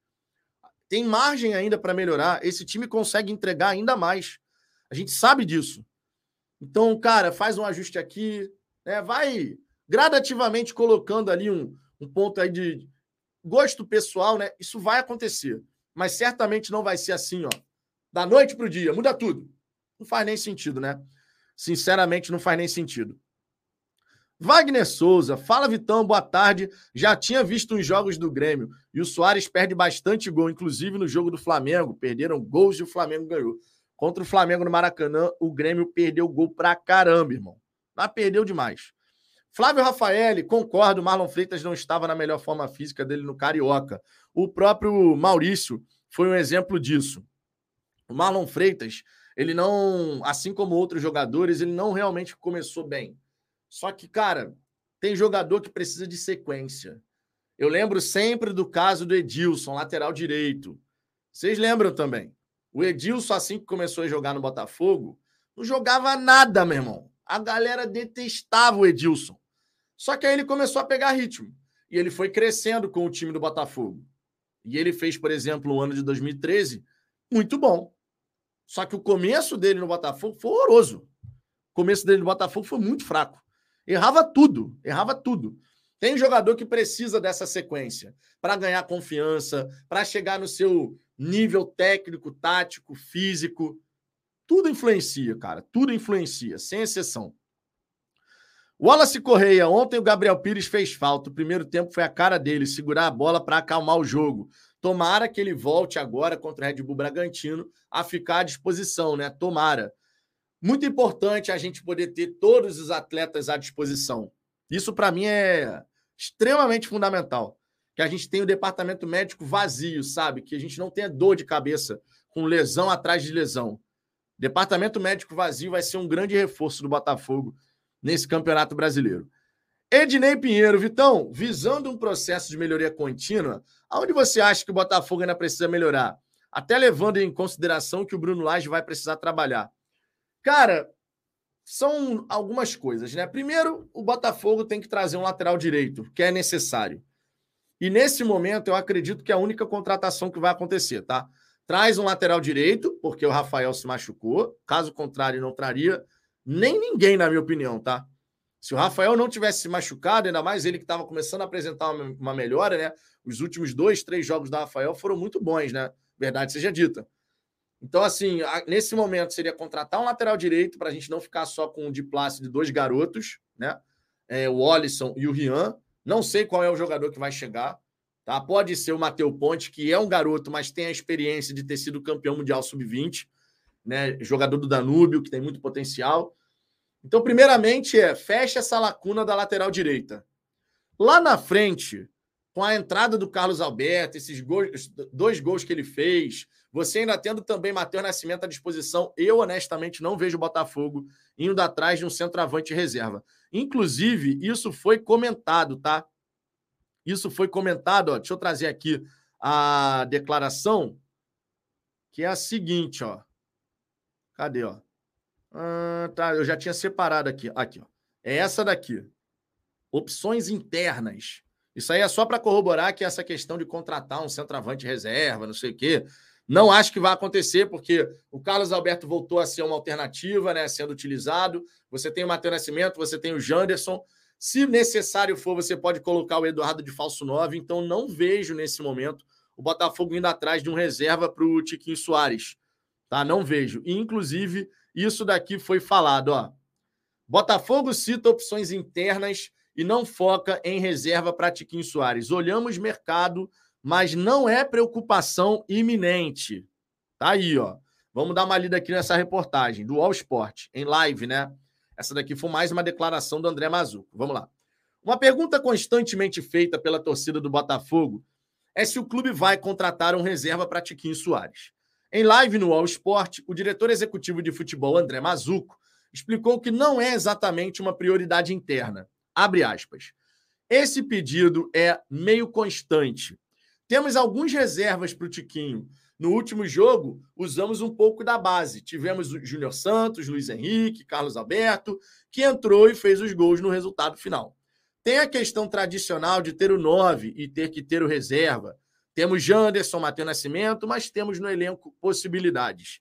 Tem margem ainda para melhorar. Esse time consegue entregar ainda mais. A gente sabe disso. Então, cara, faz um ajuste aqui, né? vai gradativamente colocando ali um, um ponto aí de gosto pessoal, né? Isso vai acontecer. Mas certamente não vai ser assim, ó. Da noite para o dia, muda tudo. Não faz nem sentido, né? Sinceramente, não faz nem sentido. Wagner Souza, fala Vitão, boa tarde. Já tinha visto os jogos do Grêmio e o Soares perde bastante gol, inclusive no jogo do Flamengo. Perderam gols e o Flamengo ganhou. Contra o Flamengo no Maracanã, o Grêmio perdeu gol pra caramba, irmão. Mas perdeu demais. Flávio Rafael, concordo, Marlon Freitas não estava na melhor forma física dele no Carioca. O próprio Maurício foi um exemplo disso. O Marlon Freitas, ele não, assim como outros jogadores, ele não realmente começou bem. Só que, cara, tem jogador que precisa de sequência. Eu lembro sempre do caso do Edilson, lateral direito. Vocês lembram também? O Edilson, assim que começou a jogar no Botafogo, não jogava nada, meu irmão. A galera detestava o Edilson. Só que aí ele começou a pegar ritmo. E ele foi crescendo com o time do Botafogo. E ele fez, por exemplo, o ano de 2013 muito bom. Só que o começo dele no Botafogo foi horroroso. O começo dele no Botafogo foi muito fraco. Errava tudo, errava tudo. Tem jogador que precisa dessa sequência para ganhar confiança, para chegar no seu nível técnico, tático, físico. Tudo influencia, cara. Tudo influencia, sem exceção. Wallace Correia, ontem o Gabriel Pires fez falta. O primeiro tempo foi a cara dele, segurar a bola para acalmar o jogo. Tomara que ele volte agora contra o Red Bull Bragantino a ficar à disposição, né? Tomara. Muito importante a gente poder ter todos os atletas à disposição. Isso para mim é extremamente fundamental. Que a gente tenha o departamento médico vazio, sabe? Que a gente não tenha dor de cabeça com lesão atrás de lesão. Departamento médico vazio vai ser um grande reforço do Botafogo nesse Campeonato Brasileiro. Ednei Pinheiro, Vitão, visando um processo de melhoria contínua, aonde você acha que o Botafogo ainda precisa melhorar? Até levando em consideração que o Bruno Lage vai precisar trabalhar. Cara, são algumas coisas, né? Primeiro, o Botafogo tem que trazer um lateral direito, que é necessário. E nesse momento, eu acredito que é a única contratação que vai acontecer, tá? Traz um lateral direito, porque o Rafael se machucou. Caso contrário, não traria nem ninguém, na minha opinião, tá? Se o Rafael não tivesse se machucado, ainda mais ele que estava começando a apresentar uma, melhora, né? Os últimos dois, três jogos da Rafael foram muito bons, né? Verdade seja dita. Então, assim, nesse momento seria contratar um lateral direito para a gente não ficar só com o de Plácido de dois garotos, né? É, o Olisson e o Rian. Não sei qual é o jogador que vai chegar. Tá? Pode ser o Matheus Ponte, que é um garoto, mas tem a experiência de ter sido campeão mundial sub-20 né, jogador do Danúbio, que tem muito potencial. Então, primeiramente, é fecha essa lacuna da lateral direita. Lá na frente, com a entrada do Carlos Alberto, esses gols, dois gols que ele fez, você ainda tendo também Matheus Nascimento à disposição, eu honestamente não vejo o Botafogo indo atrás de um centroavante reserva. Inclusive, isso foi comentado, tá? Isso foi comentado, ó. Deixa eu trazer aqui a declaração, que é a seguinte, ó. Cadê, ó? Ah, tá, eu já tinha separado aqui. Aqui, ó. É essa daqui. Opções internas. Isso aí é só para corroborar que essa questão de contratar um centroavante reserva, não sei o quê, não acho que vai acontecer, porque o Carlos Alberto voltou a ser uma alternativa, né, sendo utilizado. Você tem o Matheus Nascimento, você tem o Janderson. Se necessário for, você pode colocar o Eduardo de falso 9. Então, não vejo nesse momento o Botafogo indo atrás de um reserva para o Tiquinho Soares. Tá? Não vejo. E, inclusive, isso daqui foi falado. Ó. Botafogo cita opções internas e não foca em reserva para Tiquinho Soares. Olhamos mercado, mas não é preocupação iminente. Tá aí, ó. Vamos dar uma lida aqui nessa reportagem do All Sport, em live, né? Essa daqui foi mais uma declaração do André Mazuco. Vamos lá. Uma pergunta constantemente feita pela torcida do Botafogo é se o clube vai contratar um reserva para Tiquinho Soares. Em live no All Sport, o diretor executivo de futebol, André Mazuco, explicou que não é exatamente uma prioridade interna. Abre aspas. Esse pedido é meio constante. Temos algumas reservas para o Tiquinho. No último jogo, usamos um pouco da base. Tivemos o Júnior Santos, Luiz Henrique, Carlos Alberto, que entrou e fez os gols no resultado final. Tem a questão tradicional de ter o 9 e ter que ter o reserva. Temos Janderson, Matheus Nascimento, mas temos no elenco possibilidades.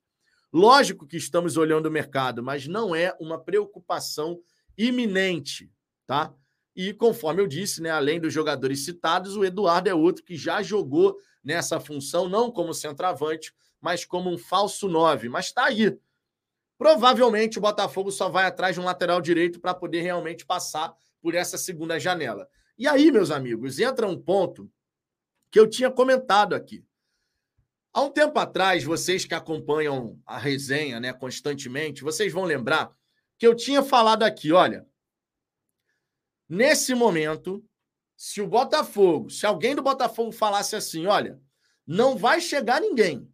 Lógico que estamos olhando o mercado, mas não é uma preocupação iminente, tá? E conforme eu disse, né, além dos jogadores citados, o Eduardo é outro que já jogou nessa função, não como centroavante, mas como um falso nove. Mas está aí. Provavelmente o Botafogo só vai atrás de um lateral direito para poder realmente passar por essa segunda janela. E aí, meus amigos, entra um ponto que eu tinha comentado aqui. Há um tempo atrás, vocês que acompanham a resenha né, constantemente, vocês vão lembrar que eu tinha falado aqui: olha, nesse momento, se o Botafogo, se alguém do Botafogo falasse assim, olha, não vai chegar ninguém,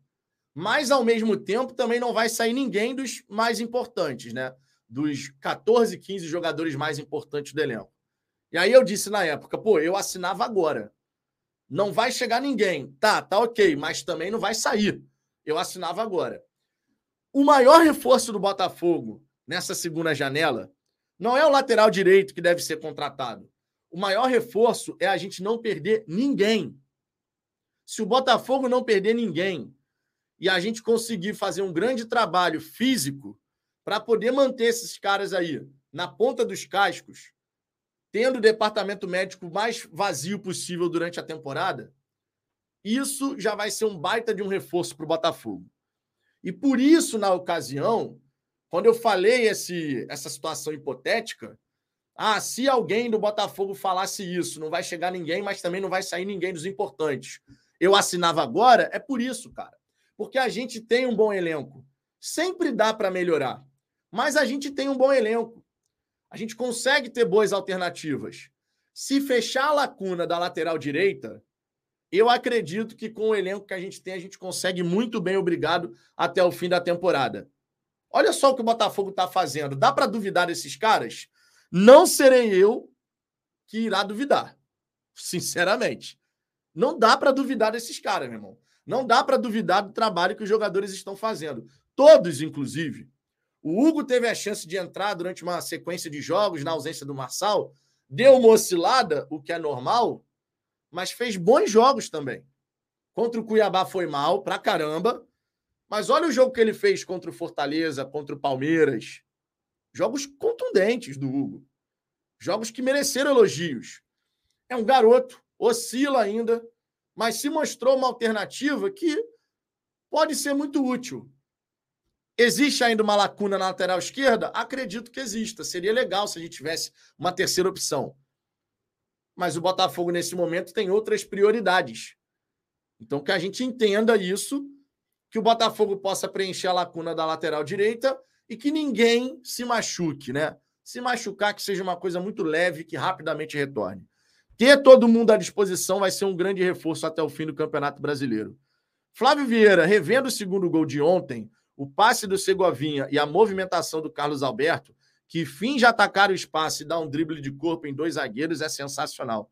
mas ao mesmo tempo também não vai sair ninguém dos mais importantes, né? Dos 14, 15 jogadores mais importantes do elenco. E aí eu disse na época, pô, eu assinava agora. Não vai chegar ninguém. Tá, tá ok, mas também não vai sair. Eu assinava agora. O maior reforço do Botafogo nessa segunda janela não é o lateral direito que deve ser contratado. O maior reforço é a gente não perder ninguém. Se o Botafogo não perder ninguém e a gente conseguir fazer um grande trabalho físico para poder manter esses caras aí na ponta dos cascos, tendo o departamento médico mais vazio possível durante a temporada, isso já vai ser um baita de um reforço para o Botafogo. E por isso, na ocasião, quando eu falei esse, essa situação hipotética, ah, se alguém do Botafogo falasse isso, não vai chegar ninguém, mas também não vai sair ninguém dos importantes. Eu assinava agora, é por isso, cara. Porque a gente tem um bom elenco. Sempre dá para melhorar, mas a gente tem um bom elenco a gente consegue ter boas alternativas. Se fechar a lacuna da lateral direita, eu acredito que com o elenco que a gente tem, a gente consegue muito bem, obrigado, até o fim da temporada. Olha só o que o Botafogo está fazendo. Dá para duvidar desses caras? Não serei eu que irá duvidar. Sinceramente. Não dá para duvidar desses caras, meu irmão. Não dá para duvidar do trabalho que os jogadores estão fazendo. Todos, inclusive. O Hugo teve a chance de entrar durante uma sequência de jogos na ausência do Marçal, deu uma oscilada, o que é normal, mas fez bons jogos também. Contra o Cuiabá foi mal pra caramba, mas olha o jogo que ele fez contra o Fortaleza, contra o Palmeiras. Jogos contundentes do Hugo. Jogos que mereceram elogios. É um garoto, oscila ainda, mas se mostrou uma alternativa que pode ser muito útil Existe ainda uma lacuna na lateral esquerda? Acredito que exista. Seria legal se a gente tivesse uma terceira opção. Mas o Botafogo, nesse momento, tem outras prioridades. Então, que a gente entenda isso, que o Botafogo possa preencher a lacuna da lateral direita e que ninguém se machuque, né? Se machucar, que seja uma coisa muito leve, que rapidamente retorne. Ter todo mundo à disposição vai ser um grande reforço até o fim do Campeonato Brasileiro. Flávio Vieira, revendo o segundo gol de ontem, o passe do Segovinha e a movimentação do Carlos Alberto, que finge atacar o espaço e dar um drible de corpo em dois zagueiros, é sensacional.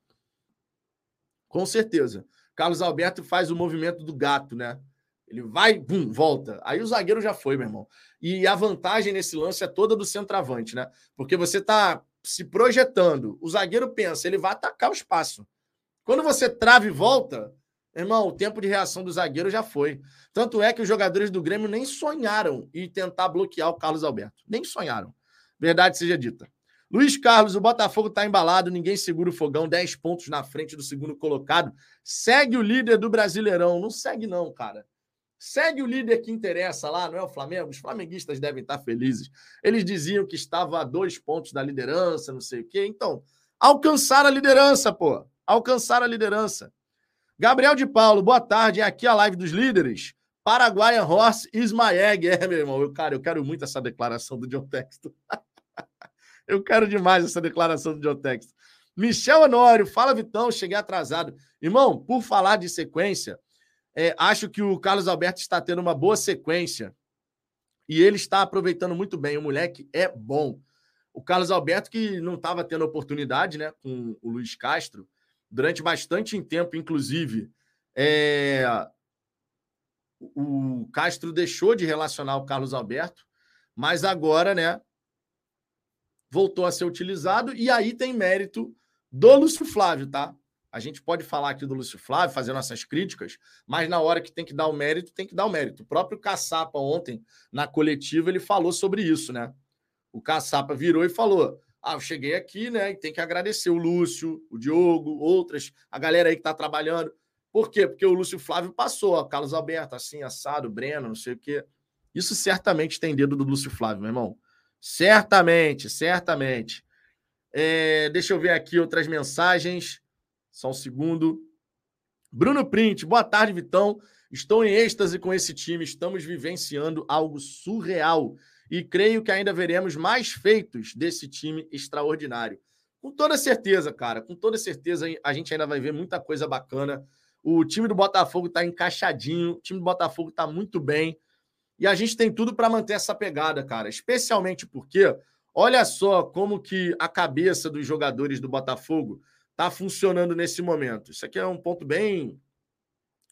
Com certeza. Carlos Alberto faz o movimento do gato, né? Ele vai, bum, volta. Aí o zagueiro já foi, meu irmão. E a vantagem nesse lance é toda do centroavante, né? Porque você tá se projetando. O zagueiro pensa, ele vai atacar o espaço. Quando você trava e volta, Irmão, o tempo de reação do zagueiro já foi. Tanto é que os jogadores do Grêmio nem sonharam em tentar bloquear o Carlos Alberto. Nem sonharam. Verdade seja dita. Luiz Carlos, o Botafogo está embalado, ninguém segura o fogão, 10 pontos na frente do segundo colocado. Segue o líder do Brasileirão. Não segue, não, cara. Segue o líder que interessa lá, não é o Flamengo? Os flamenguistas devem estar felizes. Eles diziam que estava a dois pontos da liderança, não sei o quê. Então, alcançar a liderança, pô. Alcançar a liderança. Gabriel de Paulo, boa tarde. É aqui a live dos líderes. Paraguaia Horse Ismaeg. É, meu irmão, eu, cara, eu quero muito essa declaração do John Texto. eu quero demais essa declaração do John Texto. Michel Honório, fala Vitão, cheguei atrasado. Irmão, por falar de sequência, é, acho que o Carlos Alberto está tendo uma boa sequência e ele está aproveitando muito bem. O moleque é bom. O Carlos Alberto, que não estava tendo oportunidade né, com o Luiz Castro, durante bastante tempo, inclusive, é... o Castro deixou de relacionar o Carlos Alberto, mas agora, né, voltou a ser utilizado e aí tem mérito do Lúcio Flávio, tá? A gente pode falar aqui do Lúcio Flávio, fazer nossas críticas, mas na hora que tem que dar o mérito, tem que dar o mérito. O próprio Caçapa, ontem, na coletiva, ele falou sobre isso, né? O Caçapa virou e falou: ah, eu cheguei aqui, né? E tem que agradecer o Lúcio, o Diogo, outras, a galera aí que está trabalhando. Por quê? Porque o Lúcio Flávio passou, ó, Carlos Alberto, assim, assado, Breno, não sei o quê. Isso certamente tem dedo do Lúcio Flávio, meu irmão. Certamente, certamente. É, deixa eu ver aqui outras mensagens. Só um segundo. Bruno Print, boa tarde, Vitão. Estou em êxtase com esse time. Estamos vivenciando algo surreal. E creio que ainda veremos mais feitos desse time extraordinário. Com toda certeza, cara. Com toda certeza, a gente ainda vai ver muita coisa bacana. O time do Botafogo está encaixadinho. O time do Botafogo está muito bem. E a gente tem tudo para manter essa pegada, cara. Especialmente porque, olha só como que a cabeça dos jogadores do Botafogo está funcionando nesse momento. Isso aqui é um ponto bem,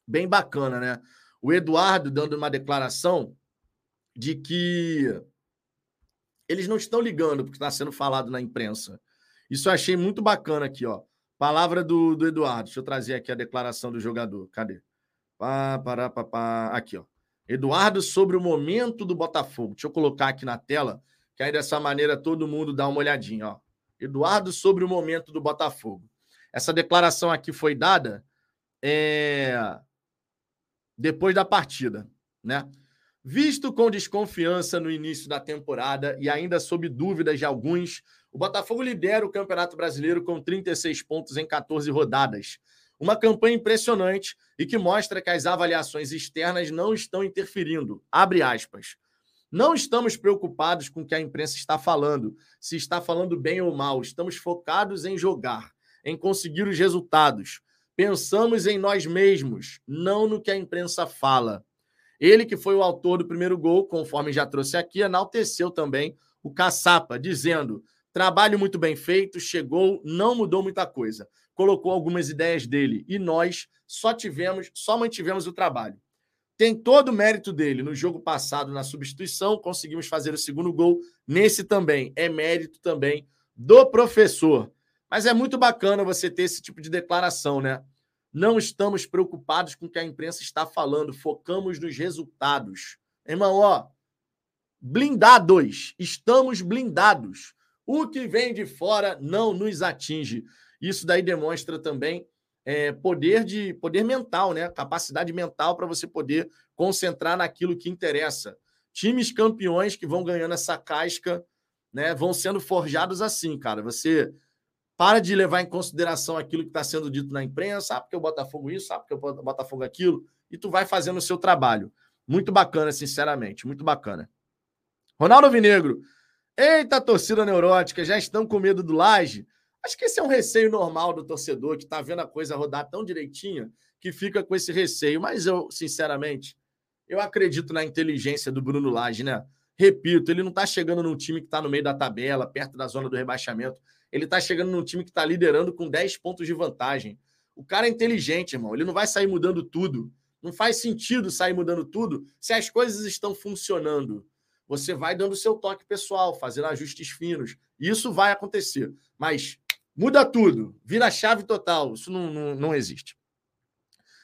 bem bacana, né? O Eduardo dando uma declaração de que eles não estão ligando porque está sendo falado na imprensa. Isso eu achei muito bacana aqui, ó. Palavra do, do Eduardo. Deixa eu trazer aqui a declaração do jogador. Cadê? Pá, pará, pá, pá. Aqui, ó. Eduardo sobre o momento do Botafogo. Deixa eu colocar aqui na tela, que aí dessa maneira todo mundo dá uma olhadinha, ó. Eduardo sobre o momento do Botafogo. Essa declaração aqui foi dada é, depois da partida, né? Visto com desconfiança no início da temporada e ainda sob dúvidas de alguns, o Botafogo lidera o Campeonato Brasileiro com 36 pontos em 14 rodadas. Uma campanha impressionante e que mostra que as avaliações externas não estão interferindo. Abre aspas. Não estamos preocupados com o que a imprensa está falando, se está falando bem ou mal. Estamos focados em jogar em conseguir os resultados. Pensamos em nós mesmos, não no que a imprensa fala. Ele, que foi o autor do primeiro gol, conforme já trouxe aqui, enalteceu também o Caçapa, dizendo: trabalho muito bem feito, chegou, não mudou muita coisa. Colocou algumas ideias dele e nós só tivemos, só mantivemos o trabalho. Tem todo o mérito dele. No jogo passado, na substituição, conseguimos fazer o segundo gol. Nesse também. É mérito também do professor. Mas é muito bacana você ter esse tipo de declaração, né? Não estamos preocupados com o que a imprensa está falando, focamos nos resultados. Irmão, ó, blindados, estamos blindados. O que vem de fora não nos atinge. Isso daí demonstra também é, poder de poder mental, né? Capacidade mental para você poder concentrar naquilo que interessa. Times campeões que vão ganhando essa casca, né? Vão sendo forjados assim, cara. Você para de levar em consideração aquilo que está sendo dito na imprensa, sabe porque o Botafogo isso, sabe porque o Botafogo aquilo, e tu vai fazendo o seu trabalho. Muito bacana, sinceramente, muito bacana. Ronaldo Vinegro. Eita, torcida neurótica, já estão com medo do Laje? Acho que esse é um receio normal do torcedor que está vendo a coisa rodar tão direitinha que fica com esse receio. Mas eu, sinceramente, eu acredito na inteligência do Bruno Lage, né? Repito, ele não está chegando num time que está no meio da tabela, perto da zona do rebaixamento. Ele está chegando num time que está liderando com 10 pontos de vantagem. O cara é inteligente, irmão. Ele não vai sair mudando tudo. Não faz sentido sair mudando tudo se as coisas estão funcionando. Você vai dando seu toque pessoal, fazendo ajustes finos. Isso vai acontecer. Mas muda tudo. Vira chave total. Isso não, não, não existe.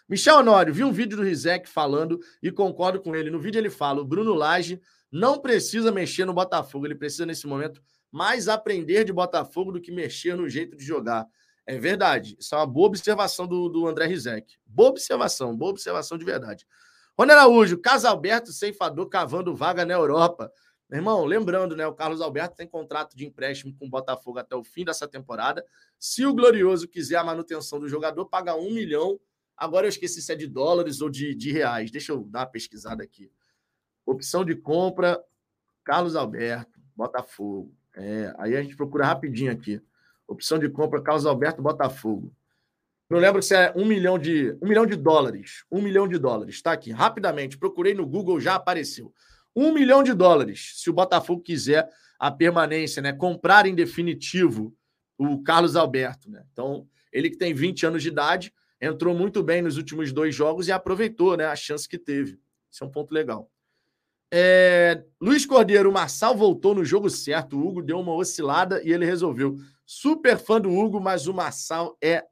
Michel Honório, vi um vídeo do Rizek falando e concordo com ele. No vídeo ele fala: o Bruno Lage não precisa mexer no Botafogo. Ele precisa, nesse momento, mais aprender de Botafogo do que mexer no jeito de jogar. É verdade. Isso é uma boa observação do, do André Rizek. Boa observação, boa observação de verdade. Rony Araújo, Carlos Alberto ceifador cavando vaga na Europa. Meu irmão, lembrando, né? O Carlos Alberto tem contrato de empréstimo com o Botafogo até o fim dessa temporada. Se o Glorioso quiser a manutenção do jogador, paga um milhão. Agora eu esqueci se é de dólares ou de, de reais. Deixa eu dar uma pesquisada aqui. Opção de compra, Carlos Alberto, Botafogo. É, aí a gente procura rapidinho aqui. Opção de compra, Carlos Alberto Botafogo. Não lembro se é um milhão de um milhão de dólares. Um milhão de dólares. Está aqui, rapidamente. Procurei no Google, já apareceu. Um milhão de dólares. Se o Botafogo quiser a permanência, né? Comprar em definitivo o Carlos Alberto, né? Então, ele que tem 20 anos de idade, entrou muito bem nos últimos dois jogos e aproveitou né, a chance que teve. Isso é um ponto legal. É, Luiz Cordeiro, o Marçal voltou no jogo certo. O Hugo deu uma oscilada e ele resolveu. Super fã do Hugo, mas o Marçal é.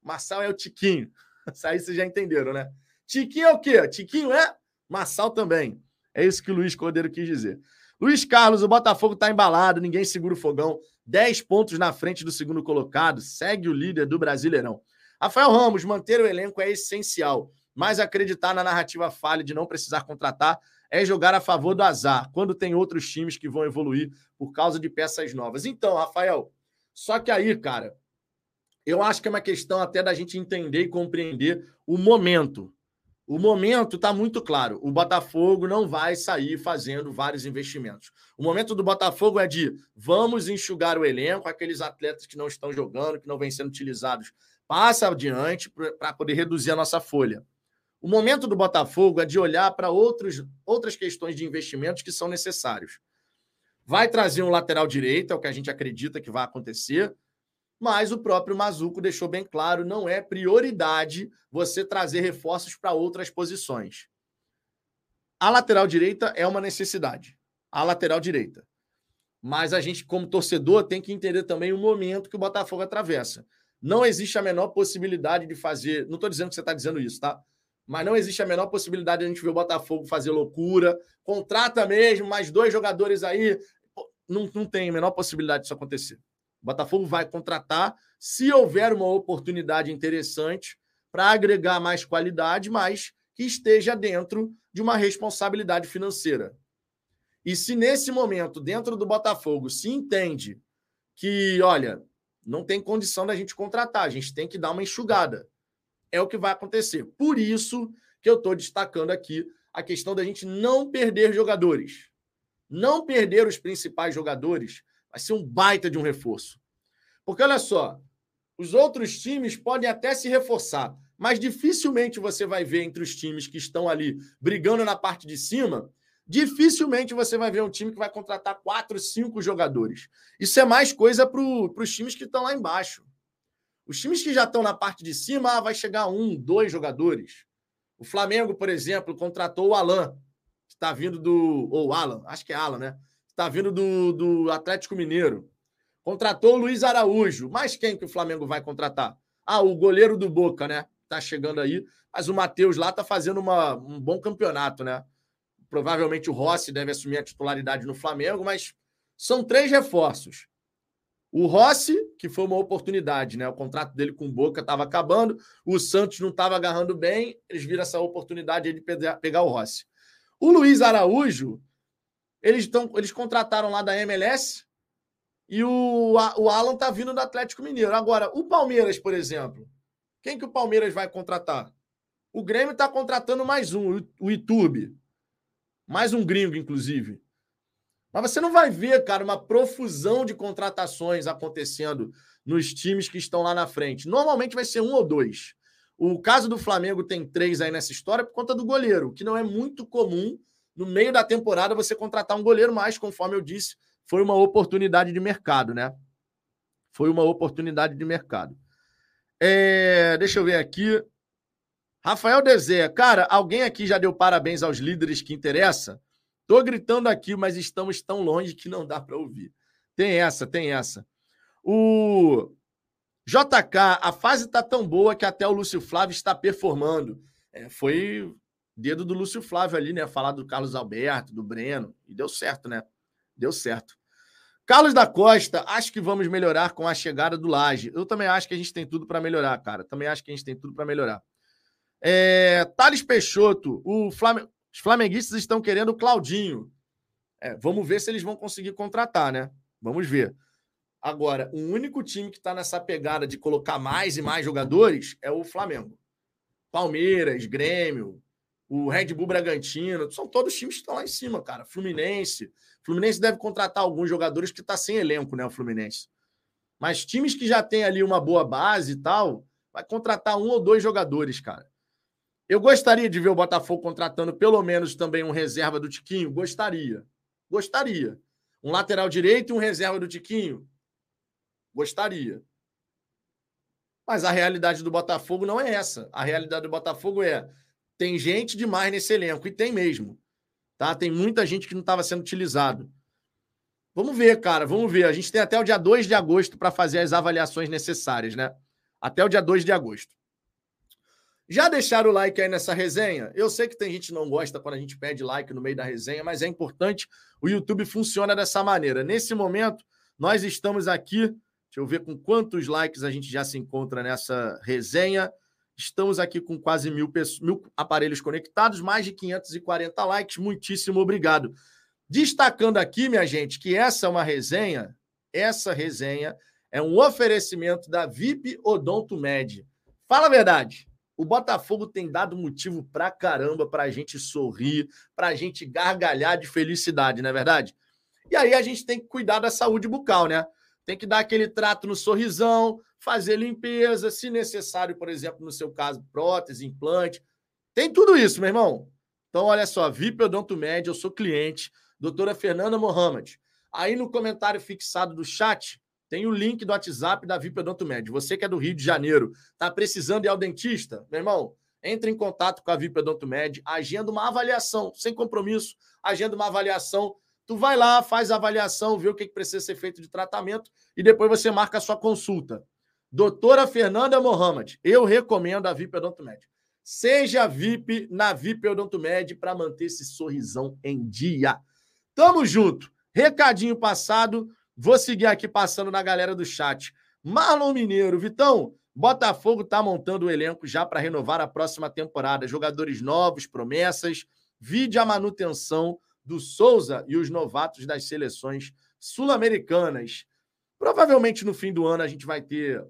Marçal é o Tiquinho. Isso aí vocês já entenderam, né? Tiquinho é o quê? Tiquinho é Marçal também. É isso que o Luiz Cordeiro quis dizer. Luiz Carlos, o Botafogo está embalado, ninguém segura o fogão. 10 pontos na frente do segundo colocado, segue o líder do Brasileirão. Rafael Ramos, manter o elenco é essencial, mas acreditar na narrativa falha de não precisar contratar é jogar a favor do azar, quando tem outros times que vão evoluir por causa de peças novas. Então, Rafael, só que aí, cara, eu acho que é uma questão até da gente entender e compreender o momento. O momento está muito claro. O Botafogo não vai sair fazendo vários investimentos. O momento do Botafogo é de vamos enxugar o elenco, aqueles atletas que não estão jogando, que não vêm sendo utilizados, passa adiante para poder reduzir a nossa folha. O momento do Botafogo é de olhar para outras questões de investimentos que são necessários. Vai trazer um lateral direito, é o que a gente acredita que vai acontecer mas o próprio Mazuco deixou bem claro: não é prioridade você trazer reforços para outras posições. A lateral direita é uma necessidade. A lateral direita. Mas a gente, como torcedor, tem que entender também o momento que o Botafogo atravessa. Não existe a menor possibilidade de fazer. Não estou dizendo que você está dizendo isso, tá? Mas não existe a menor possibilidade de a gente ver o Botafogo fazer loucura. Contrata mesmo, mais dois jogadores aí. Não, não tem a menor possibilidade disso acontecer. O Botafogo vai contratar se houver uma oportunidade interessante para agregar mais qualidade, mas que esteja dentro de uma responsabilidade financeira. E se nesse momento, dentro do Botafogo, se entende que, olha, não tem condição da gente contratar, a gente tem que dar uma enxugada. É o que vai acontecer. Por isso que eu estou destacando aqui a questão da gente não perder jogadores. Não perder os principais jogadores vai ser um baita de um reforço. Porque olha só, os outros times podem até se reforçar, mas dificilmente você vai ver entre os times que estão ali brigando na parte de cima, dificilmente você vai ver um time que vai contratar quatro, cinco jogadores. Isso é mais coisa para os times que estão lá embaixo. Os times que já estão na parte de cima, ah, vai chegar um, dois jogadores. O Flamengo, por exemplo, contratou o Alan, que está vindo do. Ou Alan, acho que é Alan, né? Está vindo do, do Atlético Mineiro. Contratou o Luiz Araújo. Mas quem que o Flamengo vai contratar? Ah, o goleiro do Boca, né? Tá chegando aí. Mas o Matheus lá tá fazendo uma, um bom campeonato, né? Provavelmente o Rossi deve assumir a titularidade no Flamengo, mas são três reforços. O Rossi, que foi uma oportunidade, né? O contrato dele com o Boca estava acabando, o Santos não estava agarrando bem, eles viram essa oportunidade de pegar o Rossi. O Luiz Araújo, eles, tão, eles contrataram lá da MLS, e o, o Alan tá vindo do Atlético Mineiro. Agora, o Palmeiras, por exemplo, quem que o Palmeiras vai contratar? O Grêmio está contratando mais um, o YouTube. Mais um gringo, inclusive. Mas você não vai ver, cara, uma profusão de contratações acontecendo nos times que estão lá na frente. Normalmente vai ser um ou dois. O caso do Flamengo tem três aí nessa história por conta do goleiro, que não é muito comum no meio da temporada você contratar um goleiro, mas, conforme eu disse, foi uma oportunidade de mercado, né? Foi uma oportunidade de mercado. É, deixa eu ver aqui. Rafael Dezé, cara, alguém aqui já deu parabéns aos líderes que interessa? Tô gritando aqui, mas estamos tão longe que não dá para ouvir. Tem essa, tem essa. O JK, a fase tá tão boa que até o Lúcio Flávio está performando. É, foi dedo do Lúcio Flávio ali, né? Falar do Carlos Alberto, do Breno, e deu certo, né? Deu certo. Carlos da Costa, acho que vamos melhorar com a chegada do Laje. Eu também acho que a gente tem tudo para melhorar, cara. Também acho que a gente tem tudo para melhorar. É, Thales Peixoto, o Flam... os flamenguistas estão querendo o Claudinho. É, vamos ver se eles vão conseguir contratar, né? Vamos ver. Agora, o único time que está nessa pegada de colocar mais e mais jogadores é o Flamengo. Palmeiras, Grêmio, o Red Bull Bragantino, são todos times que estão lá em cima, cara. Fluminense. Fluminense deve contratar alguns jogadores que está sem elenco, né? O Fluminense. Mas times que já tem ali uma boa base e tal, vai contratar um ou dois jogadores, cara. Eu gostaria de ver o Botafogo contratando pelo menos também um reserva do Tiquinho. Gostaria. Gostaria. Um lateral direito e um reserva do Tiquinho. Gostaria. Mas a realidade do Botafogo não é essa. A realidade do Botafogo é tem gente demais nesse elenco, e tem mesmo. Tá? Tem muita gente que não estava sendo utilizado. Vamos ver, cara, vamos ver. A gente tem até o dia 2 de agosto para fazer as avaliações necessárias, né? Até o dia 2 de agosto. Já deixaram o like aí nessa resenha? Eu sei que tem gente que não gosta quando a gente pede like no meio da resenha, mas é importante. O YouTube funciona dessa maneira. Nesse momento, nós estamos aqui. Deixa eu ver com quantos likes a gente já se encontra nessa resenha. Estamos aqui com quase mil, mil aparelhos conectados, mais de 540 likes. Muitíssimo obrigado. Destacando aqui, minha gente, que essa é uma resenha, essa resenha é um oferecimento da VIP Odonto Med. Fala a verdade. O Botafogo tem dado motivo pra caramba pra gente sorrir, pra gente gargalhar de felicidade, não é verdade? E aí a gente tem que cuidar da saúde bucal, né? Tem que dar aquele trato no sorrisão, fazer limpeza, se necessário, por exemplo, no seu caso, prótese, implante. Tem tudo isso, meu irmão. Então, olha só, VIP Odonto Med, eu sou cliente, doutora Fernanda Mohamed. Aí no comentário fixado do chat, tem o link do WhatsApp da VIP Odonto Med. Você que é do Rio de Janeiro, tá precisando ir ao dentista? Meu irmão, entre em contato com a VIP Odonto Med, agenda uma avaliação, sem compromisso, agenda uma avaliação. Tu vai lá, faz a avaliação, vê o que precisa ser feito de tratamento e depois você marca a sua consulta. Doutora Fernanda Mohamed, eu recomendo a VIP Odonto Med. Seja VIP na VIP Odonto Med para manter esse sorrisão em dia. Tamo junto. Recadinho passado. Vou seguir aqui passando na galera do chat. Marlon Mineiro, Vitão, Botafogo está montando o elenco já para renovar a próxima temporada. Jogadores novos, promessas. Vide a manutenção do Souza e os novatos das seleções sul-americanas. Provavelmente no fim do ano a gente vai ter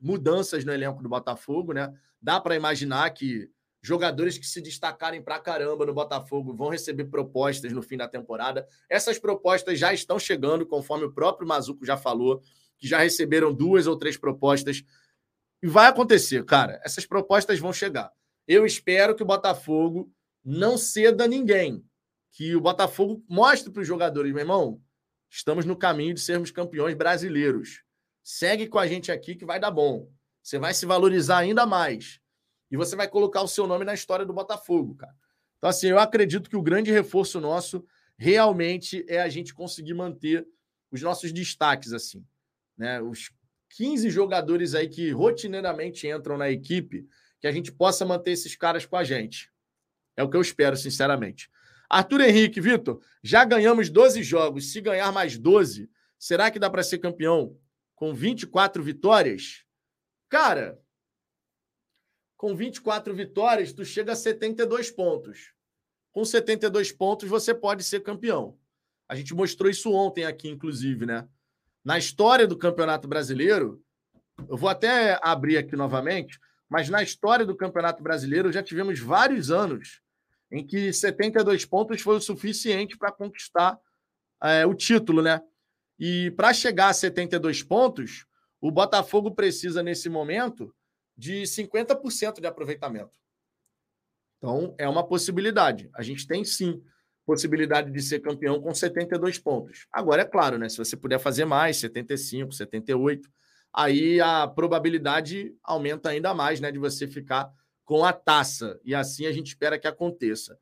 mudanças no elenco do Botafogo, né? Dá para imaginar que jogadores que se destacarem para caramba no Botafogo vão receber propostas no fim da temporada. Essas propostas já estão chegando, conforme o próprio Mazuco já falou, que já receberam duas ou três propostas. E vai acontecer, cara. Essas propostas vão chegar. Eu espero que o Botafogo não ceda ninguém. Que o Botafogo mostre para os jogadores, meu irmão, estamos no caminho de sermos campeões brasileiros. Segue com a gente aqui que vai dar bom. Você vai se valorizar ainda mais e você vai colocar o seu nome na história do Botafogo, cara. Então, assim, eu acredito que o grande reforço nosso realmente é a gente conseguir manter os nossos destaques, assim, né? Os 15 jogadores aí que rotineiramente entram na equipe, que a gente possa manter esses caras com a gente. É o que eu espero, sinceramente. Arthur Henrique, Vitor, já ganhamos 12 jogos. Se ganhar mais 12, será que dá para ser campeão com 24 vitórias? Cara, com 24 vitórias, tu chega a 72 pontos. Com 72 pontos, você pode ser campeão. A gente mostrou isso ontem aqui, inclusive, né? Na história do Campeonato Brasileiro, eu vou até abrir aqui novamente, mas na história do Campeonato Brasileiro já tivemos vários anos em que 72 pontos foi o suficiente para conquistar é, o título, né? E para chegar a 72 pontos, o Botafogo precisa, nesse momento, de 50% de aproveitamento. Então, é uma possibilidade. A gente tem sim possibilidade de ser campeão com 72 pontos. Agora, é claro, né? Se você puder fazer mais, 75, 78, aí a probabilidade aumenta ainda mais, né? De você ficar com a taça. E assim a gente espera que aconteça.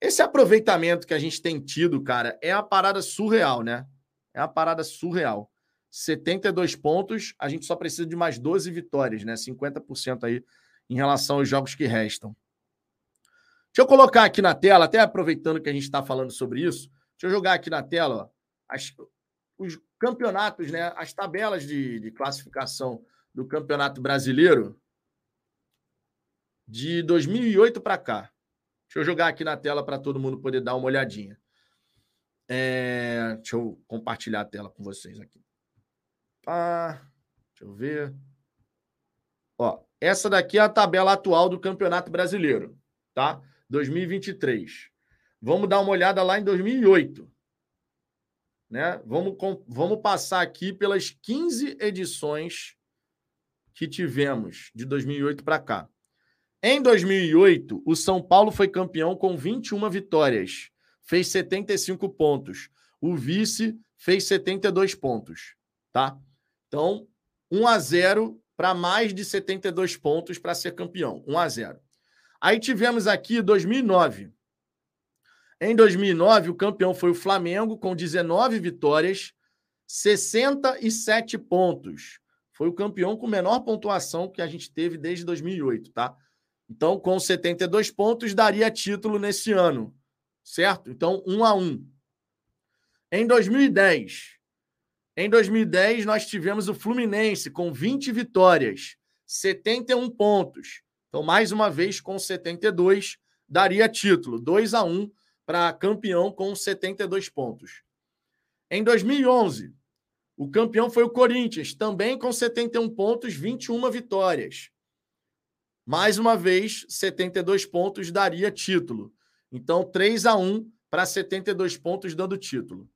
Esse aproveitamento que a gente tem tido, cara, é uma parada surreal, né? É uma parada surreal. 72 pontos, a gente só precisa de mais 12 vitórias, né? 50% aí em relação aos jogos que restam. Deixa eu colocar aqui na tela, até aproveitando que a gente está falando sobre isso, deixa eu jogar aqui na tela ó, as, os campeonatos, né? As tabelas de, de classificação do Campeonato Brasileiro de 2008 para cá. Deixa eu jogar aqui na tela para todo mundo poder dar uma olhadinha. É, deixa eu compartilhar a tela com vocês aqui. Ah, deixa eu ver. Ó, essa daqui é a tabela atual do Campeonato Brasileiro, tá? 2023. Vamos dar uma olhada lá em 2008. Né? Vamos, vamos passar aqui pelas 15 edições que tivemos de 2008 para cá. Em 2008, o São Paulo foi campeão com 21 vitórias, fez 75 pontos. O vice fez 72 pontos, tá? Então, 1 a 0 para mais de 72 pontos para ser campeão. 1 a 0. Aí tivemos aqui 2009. Em 2009, o campeão foi o Flamengo com 19 vitórias, 67 pontos. Foi o campeão com menor pontuação que a gente teve desde 2008, tá? Então, com 72 pontos, daria título nesse ano, certo? Então, 1 a 1. Em 2010, em 2010, nós tivemos o Fluminense com 20 vitórias, 71 pontos. Então, mais uma vez, com 72, daria título. 2 a 1 para campeão com 72 pontos. Em 2011, o campeão foi o Corinthians, também com 71 pontos, 21 vitórias. Mais uma vez, 72 pontos daria título. Então, 3 a 1 para 72 pontos, dando título.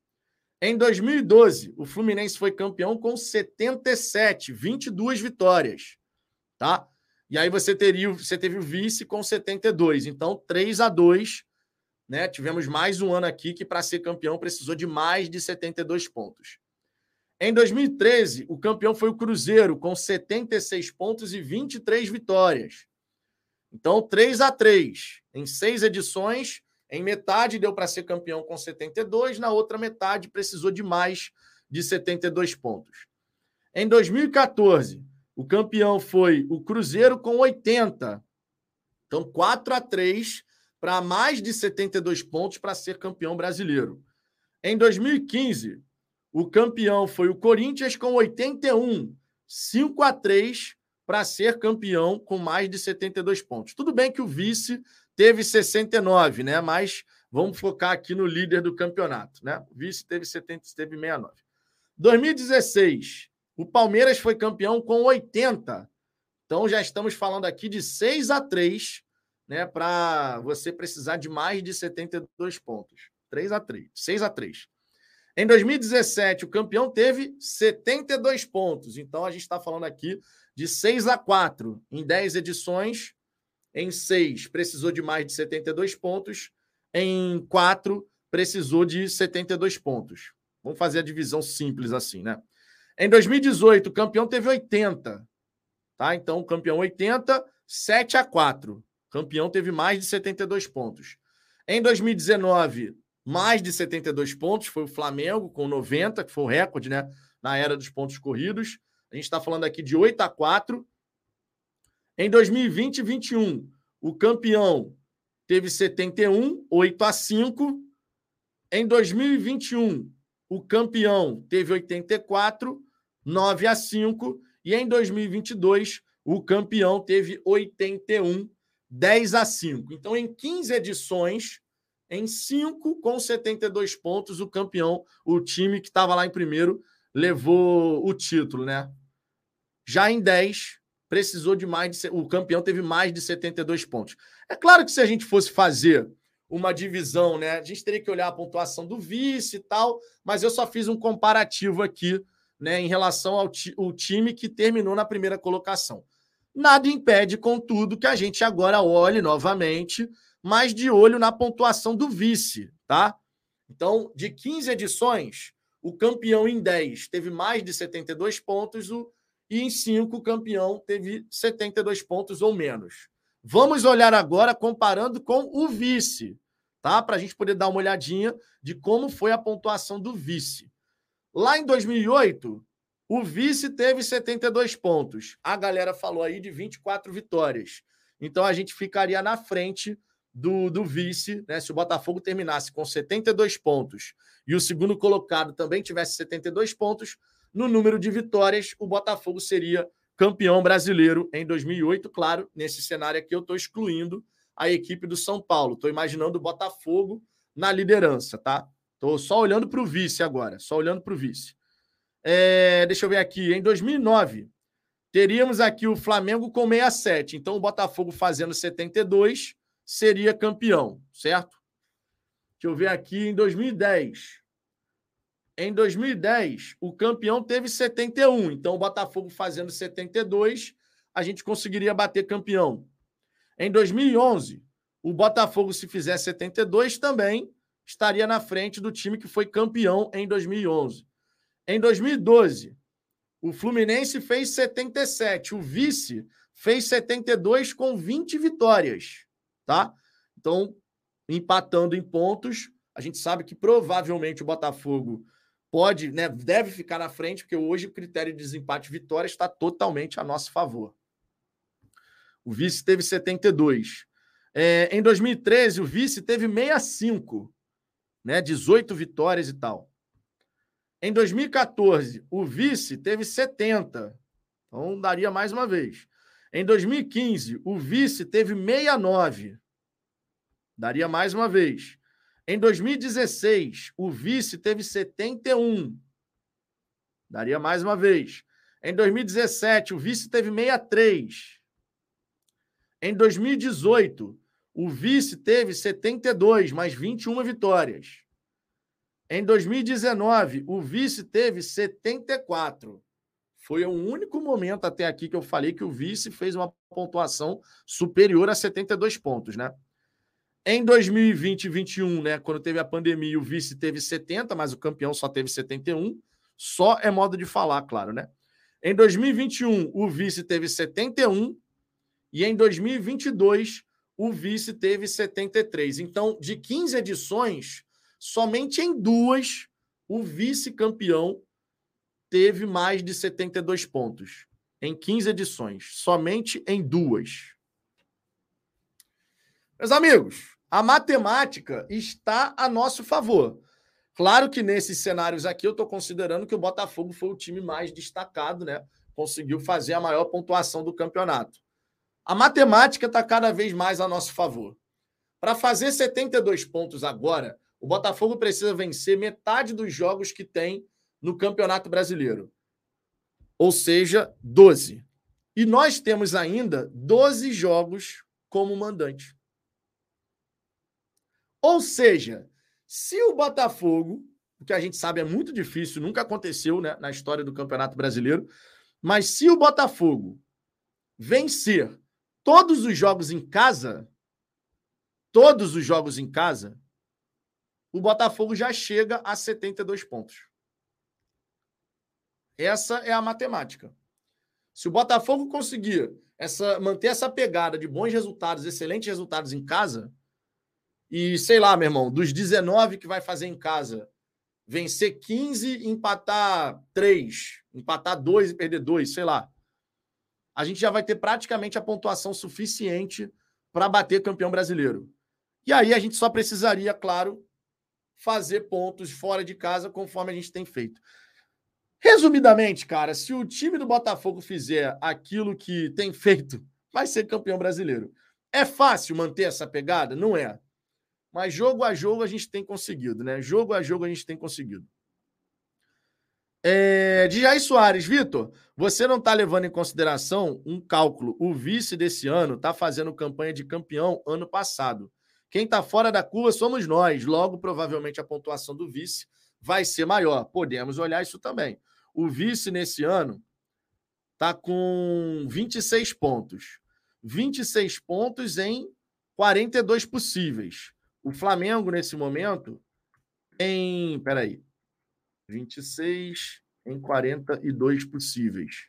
Em 2012, o Fluminense foi campeão com 77, 22 vitórias, tá? E aí você teria, você teve o vice com 72. Então, 3 a 2, né? Tivemos mais um ano aqui que para ser campeão precisou de mais de 72 pontos. Em 2013, o campeão foi o Cruzeiro com 76 pontos e 23 vitórias. Então, 3 a 3 em seis edições, em metade deu para ser campeão com 72, na outra metade precisou de mais de 72 pontos. Em 2014, o campeão foi o Cruzeiro com 80. Então, 4 a 3 para mais de 72 pontos para ser campeão brasileiro. Em 2015, o campeão foi o Corinthians com 81, 5 a 3 para ser campeão com mais de 72 pontos. Tudo bem que o vice teve 69, né? Mas vamos focar aqui no líder do campeonato, né? O vice teve 70, teve 69. 2016, o Palmeiras foi campeão com 80. Então já estamos falando aqui de 6 a 3, né, para você precisar de mais de 72 pontos. 3 a 3, 6 a 3. Em 2017, o campeão teve 72 pontos. Então a gente está falando aqui de 6 a 4 em 10 edições. Em 6 precisou de mais de 72 pontos. Em 4 precisou de 72 pontos. Vamos fazer a divisão simples assim, né? Em 2018, o campeão teve 80. Tá? Então, campeão 80, 7 a 4. O campeão teve mais de 72 pontos. Em 2019, mais de 72 pontos foi o Flamengo, com 90, que foi o recorde né, na era dos pontos corridos. A gente está falando aqui de 8 a 4. Em 2020 e 2021, o campeão teve 71, 8 a 5. Em 2021, o campeão teve 84, 9 a 5. E em 2022, o campeão teve 81, 10 a 5. Então, em 15 edições, em 5 com 72 pontos, o campeão, o time que estava lá em primeiro, levou o título, né? Já em 10, precisou de mais de. O campeão teve mais de 72 pontos. É claro que se a gente fosse fazer uma divisão, né? A gente teria que olhar a pontuação do vice e tal, mas eu só fiz um comparativo aqui né, em relação ao ti, o time que terminou na primeira colocação. Nada impede, contudo, que a gente agora olhe novamente, mas de olho na pontuação do vice, tá? Então, de 15 edições, o campeão em 10 teve mais de 72 pontos o, e em 5 o campeão teve 72 pontos ou menos. Vamos olhar agora comparando com o vice, tá? Para a gente poder dar uma olhadinha de como foi a pontuação do vice. Lá em 2008, o vice teve 72 pontos. A galera falou aí de 24 vitórias. Então a gente ficaria na frente do, do vice, né? Se o Botafogo terminasse com 72 pontos e o segundo colocado também tivesse 72 pontos, no número de vitórias, o Botafogo seria campeão brasileiro em 2008. Claro, nesse cenário aqui eu estou excluindo a equipe do São Paulo. Estou imaginando o Botafogo na liderança, tá? Estou só olhando para o vice agora, só olhando para o vice. É, deixa eu ver aqui. Em 2009, teríamos aqui o Flamengo com 67. Então, o Botafogo fazendo 72 seria campeão, certo? Deixa eu ver aqui. Em 2010. Em 2010, o campeão teve 71. Então, o Botafogo fazendo 72, a gente conseguiria bater campeão. Em 2011, o Botafogo, se fizer 72 também, estaria na frente do time que foi campeão em 2011. Em 2012, o Fluminense fez 77, o vice fez 72 com 20 vitórias, tá? Então, empatando em pontos, a gente sabe que provavelmente o Botafogo pode, né, deve ficar na frente, porque hoje o critério de desempate vitória está totalmente a nosso favor. O vice teve 72. É, em 2013, o vice teve 65 né? 18 vitórias e tal. Em 2014, o vice teve 70. Então daria mais uma vez. Em 2015, o vice teve 69. Daria mais uma vez. Em 2016, o vice teve 71. Daria mais uma vez. Em 2017, o vice teve 63. Em 2018, o vice teve 72, mais 21 vitórias. Em 2019, o vice teve 74. Foi o único momento até aqui que eu falei que o vice fez uma pontuação superior a 72 pontos, né? Em 2020 e 2021, né, quando teve a pandemia, o vice teve 70, mas o campeão só teve 71. Só é modo de falar, claro, né? Em 2021, o vice teve 71 e em 2022 o vice teve 73. Então, de 15 edições, somente em duas o vice-campeão teve mais de 72 pontos. Em 15 edições, somente em duas. Meus amigos, a matemática está a nosso favor. Claro que nesses cenários aqui eu estou considerando que o Botafogo foi o time mais destacado, né? Conseguiu fazer a maior pontuação do campeonato. A matemática está cada vez mais a nosso favor. Para fazer 72 pontos agora, o Botafogo precisa vencer metade dos jogos que tem no Campeonato Brasileiro. Ou seja, 12. E nós temos ainda 12 jogos como mandante. Ou seja, se o Botafogo, o que a gente sabe é muito difícil, nunca aconteceu né, na história do Campeonato Brasileiro, mas se o Botafogo vencer todos os jogos em casa, todos os jogos em casa, o Botafogo já chega a 72 pontos. Essa é a matemática. Se o Botafogo conseguir essa, manter essa pegada de bons resultados, excelentes resultados em casa, e sei lá, meu irmão, dos 19 que vai fazer em casa, vencer 15, empatar 3, empatar 2 e perder 2, sei lá. A gente já vai ter praticamente a pontuação suficiente para bater campeão brasileiro. E aí a gente só precisaria, claro, fazer pontos fora de casa, conforme a gente tem feito. Resumidamente, cara, se o time do Botafogo fizer aquilo que tem feito, vai ser campeão brasileiro. É fácil manter essa pegada? Não é. Mas jogo a jogo a gente tem conseguido, né? Jogo a jogo a gente tem conseguido. É, de Jair Soares, Vitor, você não está levando em consideração um cálculo. O vice desse ano está fazendo campanha de campeão ano passado. Quem está fora da curva somos nós. Logo, provavelmente, a pontuação do vice vai ser maior. Podemos olhar isso também. O vice nesse ano está com 26 pontos. 26 pontos em 42 possíveis. O Flamengo, nesse momento, em. Peraí. 26 em 42 possíveis.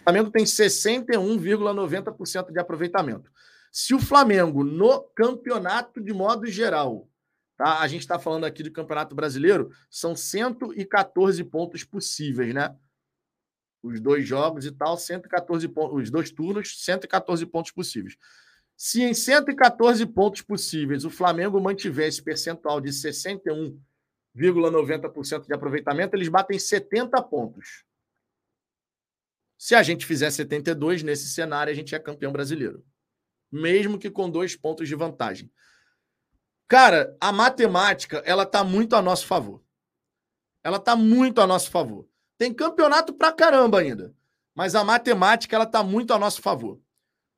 O Flamengo tem 61,90% de aproveitamento. Se o Flamengo, no campeonato de modo geral, tá? a gente está falando aqui do Campeonato Brasileiro, são 114 pontos possíveis, né? Os dois jogos e tal, 114 pontos, os dois turnos, 114 pontos possíveis. Se em 114 pontos possíveis o Flamengo mantiver esse percentual de 61,90% de aproveitamento, eles batem 70 pontos. Se a gente fizer 72 nesse cenário, a gente é campeão brasileiro. Mesmo que com dois pontos de vantagem. Cara, a matemática, ela tá muito a nosso favor. Ela tá muito a nosso favor. Tem campeonato pra caramba ainda. Mas a matemática, ela tá muito a nosso favor.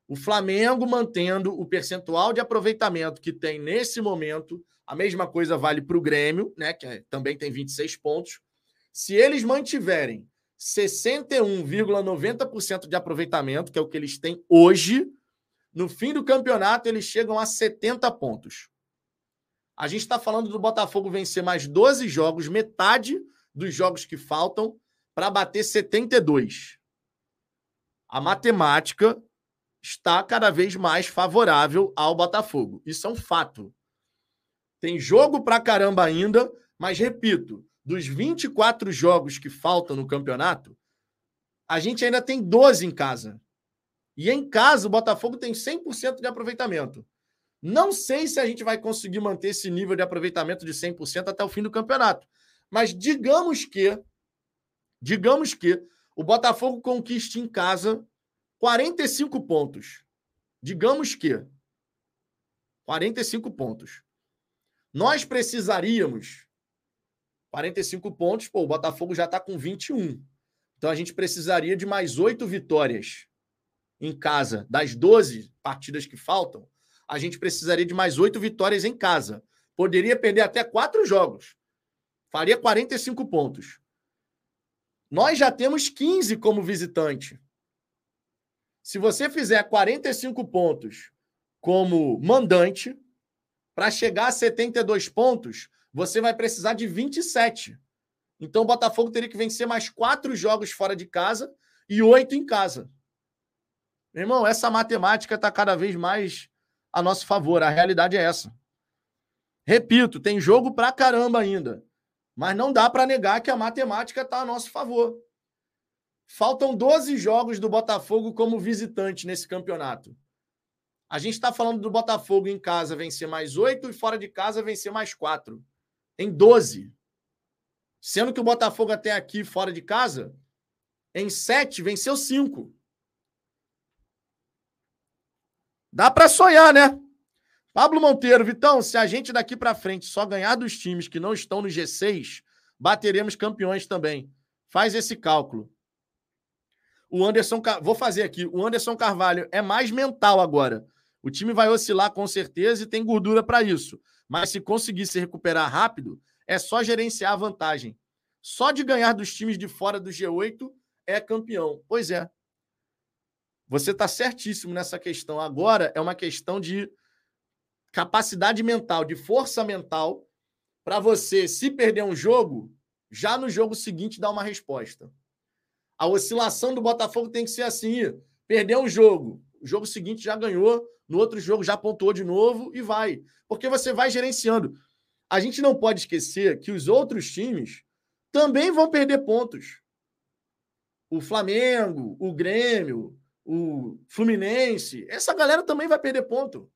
O Flamengo mantendo o percentual de aproveitamento que tem nesse momento, a mesma coisa vale para o Grêmio, né, que é, também tem 26 pontos. Se eles mantiverem 61,90% de aproveitamento, que é o que eles têm hoje, no fim do campeonato eles chegam a 70 pontos. A gente está falando do Botafogo vencer mais 12 jogos, metade dos jogos que faltam, para bater 72. A matemática está cada vez mais favorável ao Botafogo. Isso é um fato. Tem jogo pra caramba ainda, mas repito, dos 24 jogos que faltam no campeonato, a gente ainda tem 12 em casa. E em casa o Botafogo tem 100% de aproveitamento. Não sei se a gente vai conseguir manter esse nível de aproveitamento de 100% até o fim do campeonato. Mas digamos que digamos que o Botafogo conquiste em casa 45 pontos. Digamos que 45 pontos. Nós precisaríamos 45 pontos, pô, o Botafogo já está com 21. Então a gente precisaria de mais oito vitórias em casa. Das 12 partidas que faltam, a gente precisaria de mais oito vitórias em casa. Poderia perder até quatro jogos. Faria 45 pontos. Nós já temos 15 como visitante. Se você fizer 45 pontos como mandante, para chegar a 72 pontos, você vai precisar de 27. Então o Botafogo teria que vencer mais quatro jogos fora de casa e oito em casa. Meu irmão, essa matemática está cada vez mais a nosso favor. A realidade é essa. Repito, tem jogo pra caramba ainda. Mas não dá para negar que a matemática está a nosso favor. Faltam 12 jogos do Botafogo como visitante nesse campeonato. A gente está falando do Botafogo em casa vencer mais 8 e fora de casa vencer mais 4. Em 12. Sendo que o Botafogo até aqui, fora de casa, em 7 venceu 5. Dá para sonhar, né? Pablo Monteiro, Vitão, se a gente daqui para frente só ganhar dos times que não estão no G6, bateremos campeões também. Faz esse cálculo. O Anderson, vou fazer aqui. O Anderson Carvalho é mais mental agora. O time vai oscilar com certeza e tem gordura para isso. Mas se conseguir se recuperar rápido, é só gerenciar a vantagem. Só de ganhar dos times de fora do G8 é campeão. Pois é. Você está certíssimo nessa questão. Agora é uma questão de capacidade mental, de força mental, para você, se perder um jogo, já no jogo seguinte dar uma resposta. A oscilação do Botafogo tem que ser assim: perder um jogo, o jogo seguinte já ganhou, no outro jogo já pontuou de novo e vai. Porque você vai gerenciando. A gente não pode esquecer que os outros times também vão perder pontos. O Flamengo, o Grêmio, o Fluminense, essa galera também vai perder ponto.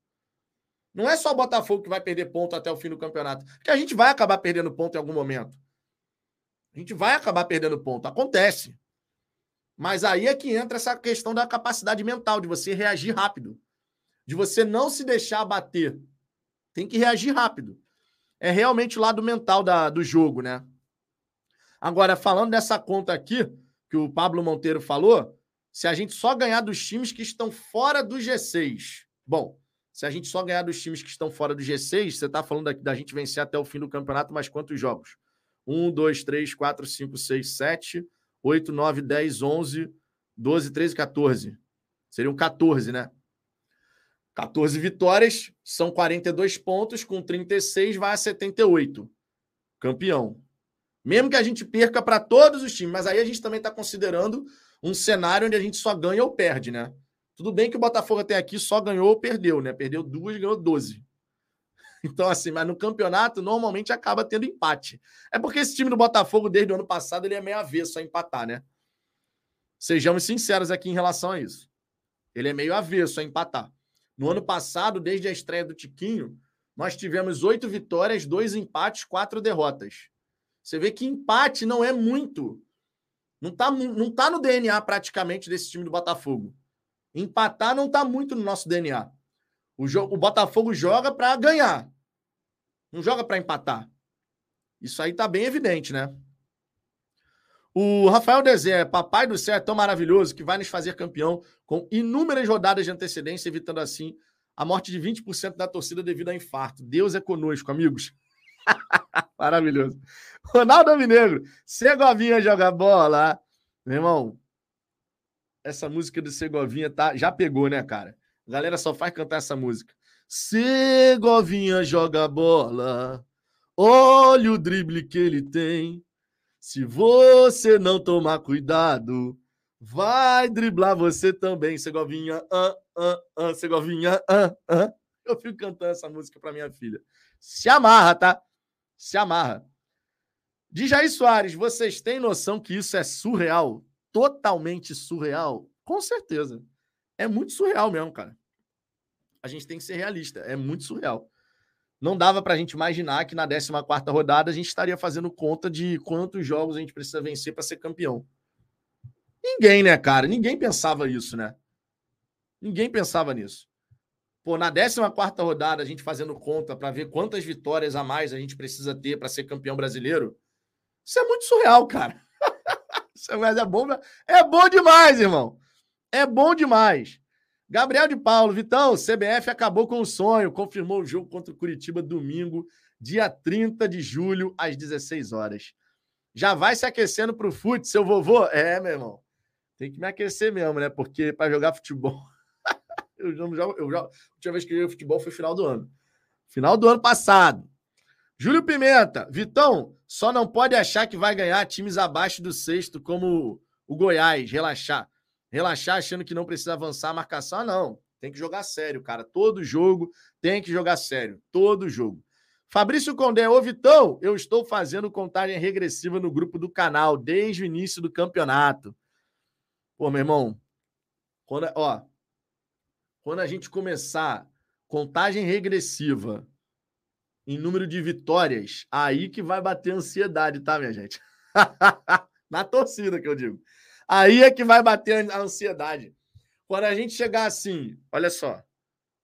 Não é só o Botafogo que vai perder ponto até o fim do campeonato. Porque a gente vai acabar perdendo ponto em algum momento. A gente vai acabar perdendo ponto. Acontece. Mas aí é que entra essa questão da capacidade mental, de você reagir rápido. De você não se deixar bater. Tem que reagir rápido. É realmente o lado mental da, do jogo, né? Agora, falando dessa conta aqui, que o Pablo Monteiro falou, se a gente só ganhar dos times que estão fora do G6. Bom, se a gente só ganhar dos times que estão fora do G6, você está falando da, da gente vencer até o fim do campeonato, mas quantos jogos? 1, 2, 3, 4, 5, 6, 7, 8, 9, 10, 11, 12, 13, 14. Seriam 14, né? 14 vitórias, são 42 pontos, com 36 vai a 78. Campeão. Mesmo que a gente perca para todos os times, mas aí a gente também está considerando um cenário onde a gente só ganha ou perde, né? Tudo bem que o Botafogo até aqui só ganhou ou perdeu, né? Perdeu duas, ganhou 12. Então, assim, mas no campeonato normalmente acaba tendo empate. É porque esse time do Botafogo, desde o ano passado, ele é meio avesso a empatar, né? Sejamos sinceros aqui em relação a isso. Ele é meio avesso a empatar. No ano passado, desde a estreia do Tiquinho, nós tivemos oito vitórias, dois empates, quatro derrotas. Você vê que empate não é muito. Não está não tá no DNA praticamente desse time do Botafogo. Empatar não está muito no nosso DNA. O, o Botafogo joga para ganhar. Não joga para empatar. Isso aí está bem evidente, né? O Rafael Dezé, papai do céu é tão maravilhoso que vai nos fazer campeão com inúmeras rodadas de antecedência, evitando assim a morte de 20% da torcida devido a infarto. Deus é conosco, amigos. Maravilhoso. Ronaldo Minegro, Segovinha joga bola. Meu irmão, essa música do Segovinha tá, já pegou, né, cara? A galera só faz cantar essa música. Segovinha joga bola, olha o drible que ele tem. Se você não tomar cuidado, vai driblar você também, Segovinha. Ah, Segovinha. Eu fico cantando essa música para minha filha. Se amarra, tá? Se amarra. De Jair Soares, vocês têm noção que isso é surreal? totalmente surreal? Com certeza. É muito surreal mesmo, cara. A gente tem que ser realista. É muito surreal. Não dava para a gente imaginar que na 14 rodada a gente estaria fazendo conta de quantos jogos a gente precisa vencer para ser campeão. Ninguém, né, cara? Ninguém pensava isso, né? Ninguém pensava nisso. Pô, na 14 rodada, a gente fazendo conta para ver quantas vitórias a mais a gente precisa ter para ser campeão brasileiro. Isso é muito surreal, cara. Isso é, é bom, é bom demais, irmão. É bom demais. Gabriel de Paulo, Vitão, CBF acabou com o sonho, confirmou o jogo contra o Curitiba domingo, dia 30 de julho, às 16 horas. Já vai se aquecendo para o fute, seu vovô? É, meu irmão. Tem que me aquecer mesmo, né? Porque para jogar futebol. eu já, eu já, a última vez que eu joguei futebol foi final do ano. Final do ano passado. Júlio Pimenta, Vitão, só não pode achar que vai ganhar times abaixo do sexto, como o Goiás, relaxar. Relaxar achando que não precisa avançar a marcação, ah, não. Tem que jogar sério, cara. Todo jogo tem que jogar sério. Todo jogo. Fabrício Condé, ô Vitão, eu estou fazendo contagem regressiva no grupo do canal desde o início do campeonato. Pô, meu irmão, quando, ó, quando a gente começar contagem regressiva em número de vitórias, aí que vai bater ansiedade, tá, minha gente? Na torcida que eu digo. Aí é que vai bater a ansiedade. Quando a gente chegar assim, olha só,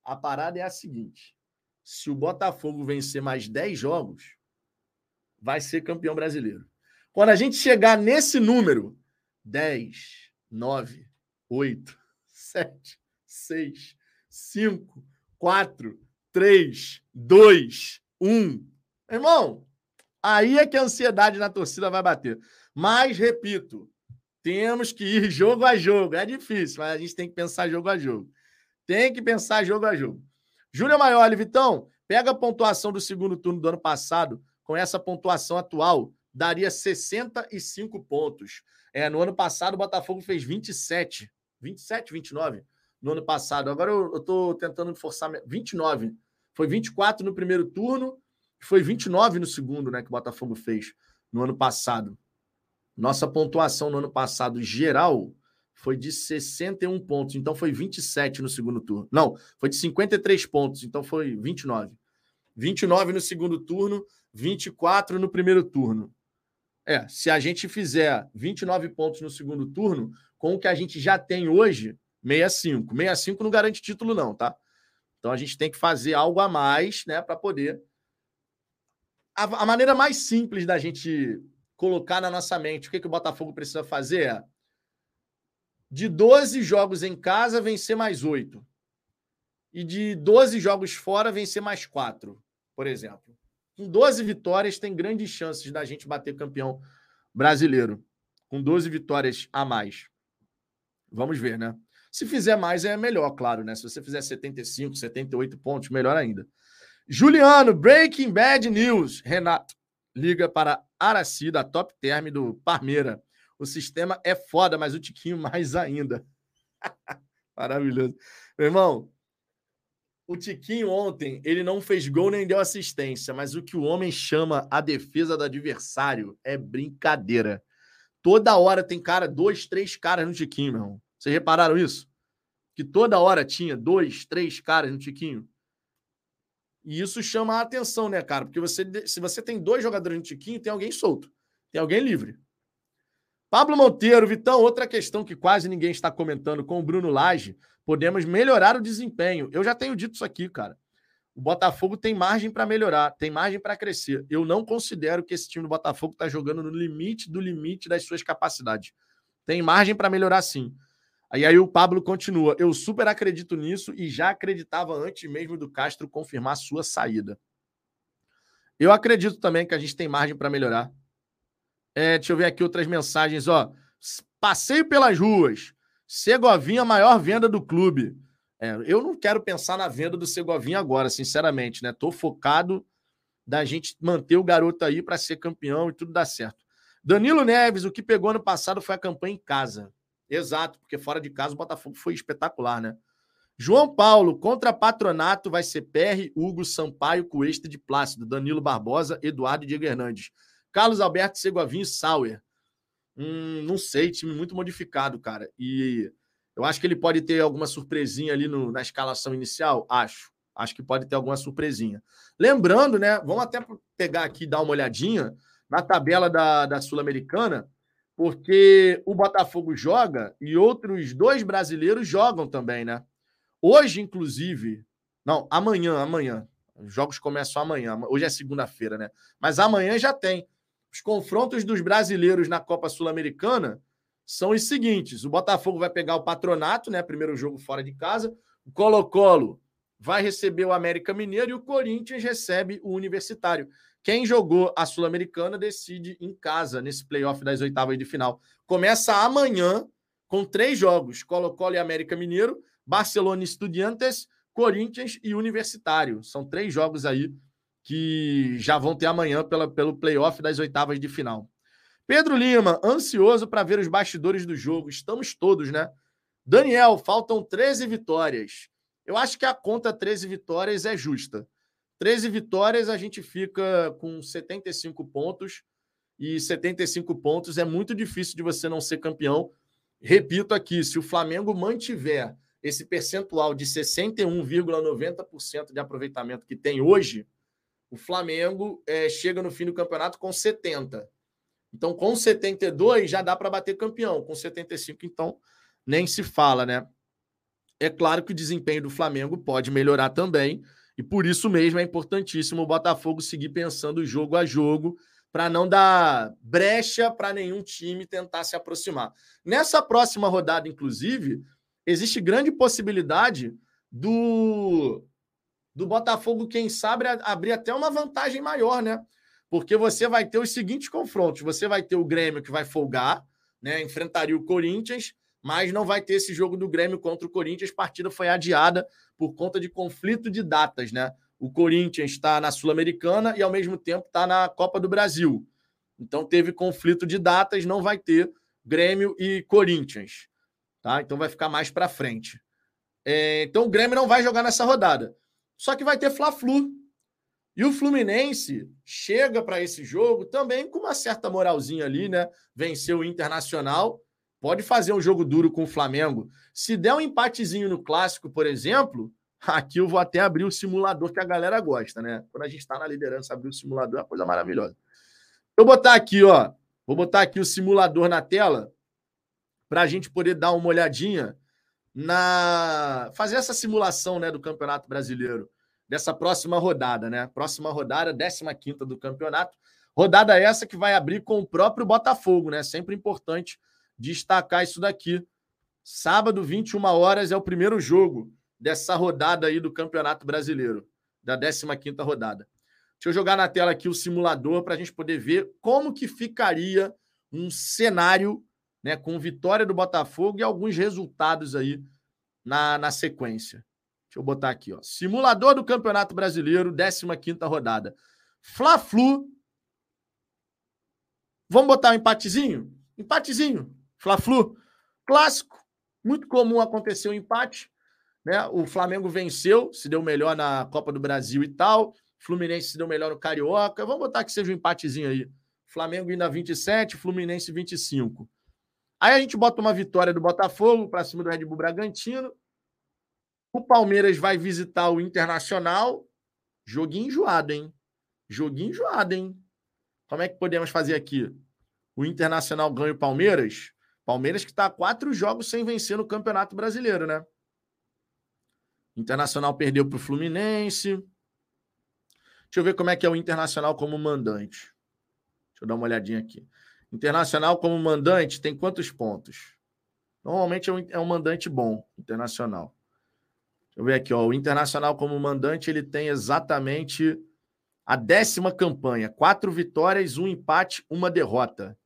a parada é a seguinte: se o Botafogo vencer mais 10 jogos, vai ser campeão brasileiro. Quando a gente chegar nesse número, 10, 9, 8, 7, 6, 5, 4, 3, 2, 1. Irmão, aí é que a ansiedade na torcida vai bater. Mas, repito, temos que ir jogo a jogo. É difícil, mas a gente tem que pensar jogo a jogo. Tem que pensar jogo a jogo. Júlia Maioli, Vitão, pega a pontuação do segundo turno do ano passado, com essa pontuação atual, daria 65 pontos. É, no ano passado, o Botafogo fez 27. 27, 29 no ano passado. Agora eu, estou tentando forçar. 29. Foi 24 no primeiro turno, foi 29 no segundo, né? Que o Botafogo fez no ano passado. Nossa pontuação no ano passado geral foi de 61 pontos, então foi 27 no segundo turno. Não, foi de 53 pontos, então foi 29. 29 no segundo turno, 24 no primeiro turno. É, se a gente fizer 29 pontos no segundo turno, com o que a gente já tem hoje, 65. 65 não garante título, não, tá? Então a gente tem que fazer algo a mais, né, para poder. A, a, maneira mais simples da gente colocar na nossa mente o que, que o Botafogo precisa fazer é de 12 jogos em casa, vencer mais 8. E de 12 jogos fora, vencer mais 4, por exemplo. Com 12 vitórias, tem grandes chances da gente bater campeão brasileiro. Com 12 vitórias a mais. Vamos ver, né? Se fizer mais, é melhor, claro, né? Se você fizer 75, 78 pontos, melhor ainda. Juliano, Breaking Bad News. Renato, liga para Araci, da Top Term do Parmeira. O sistema é foda, mas o Tiquinho mais ainda. Maravilhoso. Meu irmão, o Tiquinho ontem, ele não fez gol nem deu assistência, mas o que o homem chama a defesa do adversário é brincadeira. Toda hora tem cara, dois, três caras no Tiquinho, meu irmão. Vocês repararam isso? Que toda hora tinha dois, três caras no Tiquinho. E isso chama a atenção, né, cara? Porque você, se você tem dois jogadores no Tiquinho, tem alguém solto, tem alguém livre. Pablo Monteiro, Vitão, outra questão que quase ninguém está comentando com o Bruno Lage, podemos melhorar o desempenho. Eu já tenho dito isso aqui, cara. O Botafogo tem margem para melhorar, tem margem para crescer. Eu não considero que esse time do Botafogo está jogando no limite do limite das suas capacidades. Tem margem para melhorar sim. Aí, aí o Pablo continua. Eu super acredito nisso e já acreditava antes mesmo do Castro confirmar sua saída. Eu acredito também que a gente tem margem para melhorar. É, deixa eu ver aqui outras mensagens. Ó. Passeio pelas ruas. Segovinha, maior venda do clube. É, eu não quero pensar na venda do Segovinha agora, sinceramente, né? Tô focado da gente manter o garoto aí para ser campeão e tudo dar certo. Danilo Neves, o que pegou ano passado foi a campanha em casa. Exato, porque fora de casa o Botafogo foi espetacular, né? João Paulo, contra patronato vai ser PR, Hugo, Sampaio, Cuesta de Plácido, Danilo Barbosa, Eduardo e Diego Hernandes. Carlos Alberto Segovinho e Sauer. Hum, não sei, time muito modificado, cara. E eu acho que ele pode ter alguma surpresinha ali no, na escalação inicial. Acho. Acho que pode ter alguma surpresinha. Lembrando, né? Vamos até pegar aqui e dar uma olhadinha na tabela da, da Sul-Americana, porque o Botafogo joga e outros dois brasileiros jogam também, né? Hoje, inclusive, não, amanhã, amanhã. Os jogos começam amanhã. Hoje é segunda-feira, né? Mas amanhã já tem. Os confrontos dos brasileiros na Copa Sul-Americana são os seguintes: o Botafogo vai pegar o Patronato, né? Primeiro jogo fora de casa. O Colo-Colo vai receber o América Mineiro e o Corinthians recebe o Universitário. Quem jogou a Sul-Americana decide em casa, nesse playoff das oitavas de final. Começa amanhã com três jogos: Colo-Colo e América Mineiro, Barcelona e Estudiantes, Corinthians e Universitário. São três jogos aí que já vão ter amanhã pela, pelo playoff das oitavas de final. Pedro Lima, ansioso para ver os bastidores do jogo. Estamos todos, né? Daniel, faltam 13 vitórias. Eu acho que a conta 13 vitórias é justa. 13 vitórias, a gente fica com 75 pontos. E 75 pontos é muito difícil de você não ser campeão. Repito aqui: se o Flamengo mantiver esse percentual de 61,90% de aproveitamento que tem hoje, o Flamengo é, chega no fim do campeonato com 70. Então, com 72 já dá para bater campeão. Com 75, então, nem se fala, né? É claro que o desempenho do Flamengo pode melhorar também, e por isso mesmo é importantíssimo o Botafogo seguir pensando jogo a jogo, para não dar brecha para nenhum time tentar se aproximar. Nessa próxima rodada, inclusive, existe grande possibilidade do, do Botafogo, quem sabe, abrir até uma vantagem maior, né? Porque você vai ter os seguintes confrontos: você vai ter o Grêmio que vai folgar, né? Enfrentaria o Corinthians mas não vai ter esse jogo do Grêmio contra o Corinthians. A partida foi adiada por conta de conflito de datas, né? O Corinthians está na Sul-Americana e, ao mesmo tempo, está na Copa do Brasil. Então, teve conflito de datas, não vai ter Grêmio e Corinthians. Tá? Então, vai ficar mais para frente. É, então, o Grêmio não vai jogar nessa rodada. Só que vai ter Fla-Flu. E o Fluminense chega para esse jogo também com uma certa moralzinha ali, né? Venceu o Internacional Pode fazer um jogo duro com o Flamengo. Se der um empatezinho no clássico, por exemplo, aqui eu vou até abrir o simulador que a galera gosta, né? Quando a gente está na liderança, abrir o simulador é uma coisa maravilhosa. Eu vou botar aqui, ó. Vou botar aqui o simulador na tela para a gente poder dar uma olhadinha na fazer essa simulação, né, do Campeonato Brasileiro dessa próxima rodada, né? Próxima rodada, 15 quinta do campeonato. Rodada essa que vai abrir com o próprio Botafogo, né? Sempre importante destacar isso daqui. Sábado, 21 horas, é o primeiro jogo dessa rodada aí do Campeonato Brasileiro, da 15ª rodada. Deixa eu jogar na tela aqui o simulador para a gente poder ver como que ficaria um cenário né, com vitória do Botafogo e alguns resultados aí na, na sequência. Deixa eu botar aqui, ó. Simulador do Campeonato Brasileiro, 15ª rodada. Fla-Flu. Vamos botar um empatezinho? Empatezinho. Fla-Flu, clássico, muito comum acontecer o um empate. Né? O Flamengo venceu, se deu melhor na Copa do Brasil e tal. Fluminense se deu melhor no Carioca. Vamos botar que seja um empatezinho aí. Flamengo indo a 27, Fluminense 25. Aí a gente bota uma vitória do Botafogo para cima do Red Bull Bragantino. O Palmeiras vai visitar o Internacional. Joguinho enjoado, hein? Joguinho enjoado, hein? Como é que podemos fazer aqui? O Internacional ganha o Palmeiras? Palmeiras que está quatro jogos sem vencer no Campeonato Brasileiro, né? Internacional perdeu para o Fluminense. Deixa eu ver como é que é o Internacional como mandante. Deixa eu dar uma olhadinha aqui. Internacional como mandante tem quantos pontos? Normalmente é um, é um mandante bom, Internacional. Deixa eu ver aqui, ó. O Internacional como mandante ele tem exatamente a décima campanha: quatro vitórias, um empate, uma derrota.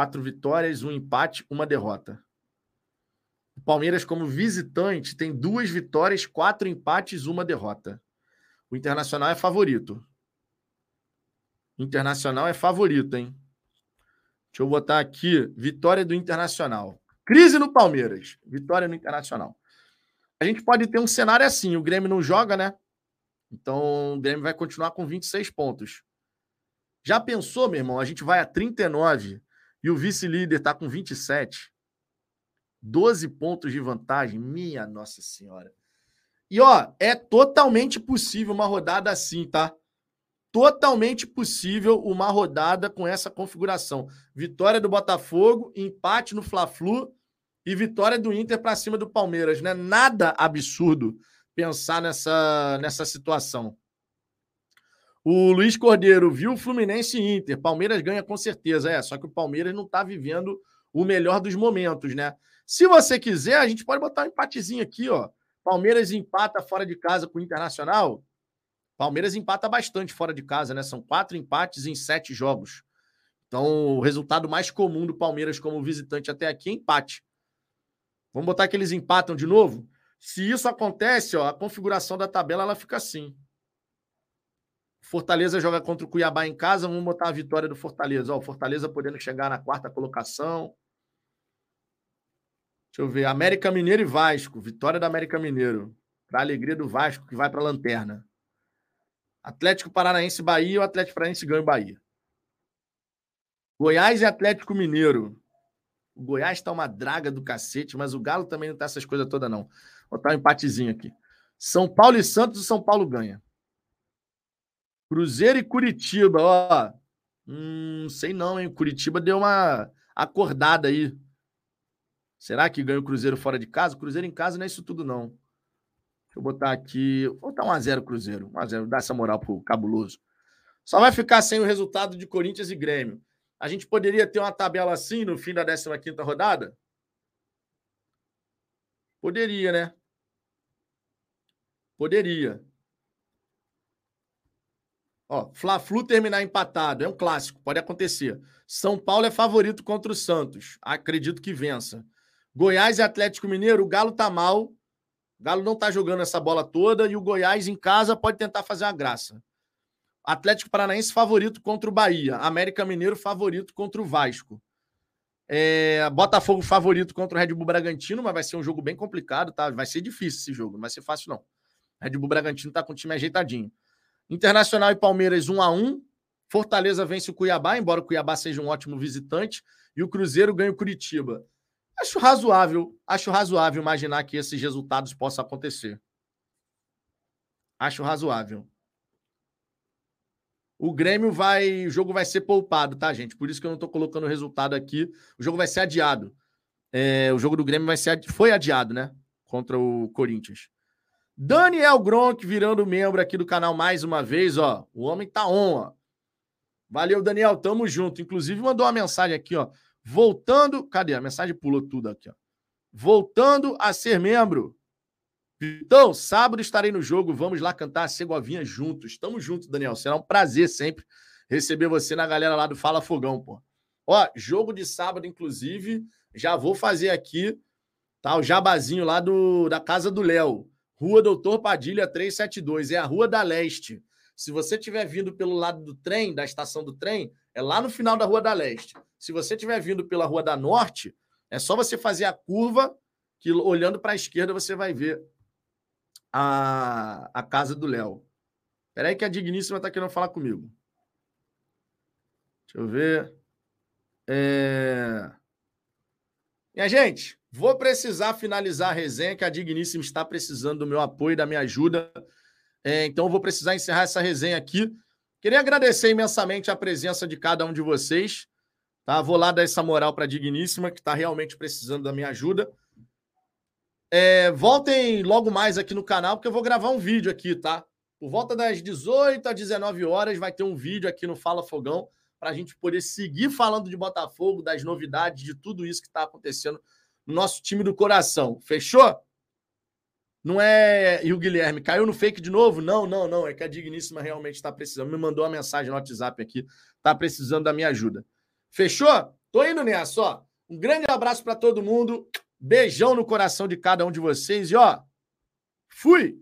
Quatro vitórias, um empate, uma derrota. O Palmeiras, como visitante, tem duas vitórias, quatro empates, uma derrota. O Internacional é favorito. O Internacional é favorito, hein? Deixa eu botar aqui: vitória do Internacional. Crise no Palmeiras, vitória no Internacional. A gente pode ter um cenário assim: o Grêmio não joga, né? Então o Grêmio vai continuar com 26 pontos. Já pensou, meu irmão? A gente vai a 39 e o vice-líder está com 27. 12 pontos de vantagem. Minha Nossa Senhora. E, ó, é totalmente possível uma rodada assim, tá? Totalmente possível uma rodada com essa configuração. Vitória do Botafogo, empate no Fla-Flu e vitória do Inter para cima do Palmeiras, né? Nada absurdo pensar nessa, nessa situação. O Luiz Cordeiro viu Fluminense e Inter. Palmeiras ganha com certeza. É, só que o Palmeiras não está vivendo o melhor dos momentos, né? Se você quiser, a gente pode botar um empatezinho aqui, ó. Palmeiras empata fora de casa com o Internacional. Palmeiras empata bastante fora de casa, né? São quatro empates em sete jogos. Então, o resultado mais comum do Palmeiras como visitante até aqui é empate. Vamos botar que eles empatam de novo? Se isso acontece, ó, a configuração da tabela ela fica assim. Fortaleza joga contra o Cuiabá em casa, vamos botar a vitória do Fortaleza. Ó, o Fortaleza podendo chegar na quarta colocação. Deixa eu ver. América Mineiro e Vasco. Vitória da América Mineiro. Para alegria do Vasco, que vai para a lanterna. Atlético Paranaense Bahia, o Atlético Paranaense ganha o Bahia. Goiás e Atlético Mineiro. O Goiás está uma draga do cacete, mas o Galo também não tá essas coisas todas, não. Vou botar um empatezinho aqui. São Paulo e Santos, o São Paulo ganha. Cruzeiro e Curitiba, ó. Hum, sei não, hein? Curitiba deu uma acordada aí. Será que ganha o Cruzeiro fora de casa? Cruzeiro em casa não é isso tudo, não. Deixa eu botar aqui. Vou botar 1x0 Cruzeiro. 1x0, dá essa moral pro cabuloso. Só vai ficar sem o resultado de Corinthians e Grêmio. A gente poderia ter uma tabela assim no fim da 15 rodada? Poderia, né? Poderia. Ó, Fla-Flu terminar empatado, é um clássico, pode acontecer. São Paulo é favorito contra o Santos, acredito que vença. Goiás e Atlético Mineiro, o Galo tá mal. O Galo não tá jogando essa bola toda e o Goiás em casa pode tentar fazer uma graça. Atlético Paranaense favorito contra o Bahia. América Mineiro favorito contra o Vasco. É, Botafogo favorito contra o Red Bull Bragantino, mas vai ser um jogo bem complicado, tá? Vai ser difícil esse jogo, não vai ser fácil, não. Red Bull Bragantino tá com o time ajeitadinho. Internacional e Palmeiras 1 a 1 Fortaleza vence o Cuiabá, embora o Cuiabá seja um ótimo visitante, e o Cruzeiro ganha o Curitiba. Acho razoável, acho razoável imaginar que esses resultados possam acontecer. Acho razoável. O Grêmio vai, o jogo vai ser poupado, tá, gente? Por isso que eu não estou colocando o resultado aqui. O jogo vai ser adiado. É, o jogo do Grêmio vai ser, foi adiado, né? Contra o Corinthians. Daniel Gronk virando membro aqui do canal mais uma vez, ó. O homem tá on, ó. Valeu, Daniel, tamo junto. Inclusive mandou uma mensagem aqui, ó. Voltando, cadê? A mensagem pulou tudo aqui, ó. Voltando a ser membro. Então, sábado estarei no jogo. Vamos lá cantar a Segovinha juntos. Tamo junto, Daniel. Será um prazer sempre receber você na galera lá do Fala Fogão, pô. Ó, jogo de sábado, inclusive, já vou fazer aqui, tá? O jabazinho lá do, da casa do Léo. Rua Doutor Padilha 372, é a Rua da Leste. Se você estiver vindo pelo lado do trem, da estação do trem, é lá no final da Rua da Leste. Se você estiver vindo pela Rua da Norte, é só você fazer a curva, que olhando para a esquerda você vai ver a, a casa do Léo. Espera aí que a Digníssima está querendo falar comigo. Deixa eu ver. É... Minha gente, Vou precisar finalizar a resenha, que a Digníssima está precisando do meu apoio, da minha ajuda. É, então, vou precisar encerrar essa resenha aqui. Queria agradecer imensamente a presença de cada um de vocês. Tá? Vou lá dar essa moral para a Digníssima, que está realmente precisando da minha ajuda. É, voltem logo mais aqui no canal, porque eu vou gravar um vídeo aqui, tá? Por volta das 18 às 19 horas vai ter um vídeo aqui no Fala Fogão para a gente poder seguir falando de Botafogo, das novidades, de tudo isso que está acontecendo nosso time do coração. Fechou? Não é. E o Guilherme caiu no fake de novo? Não, não, não. É que a Digníssima realmente está precisando. Me mandou uma mensagem no WhatsApp aqui. Está precisando da minha ajuda. Fechou? Tô indo nessa, ó. Um grande abraço para todo mundo. Beijão no coração de cada um de vocês. E ó, fui!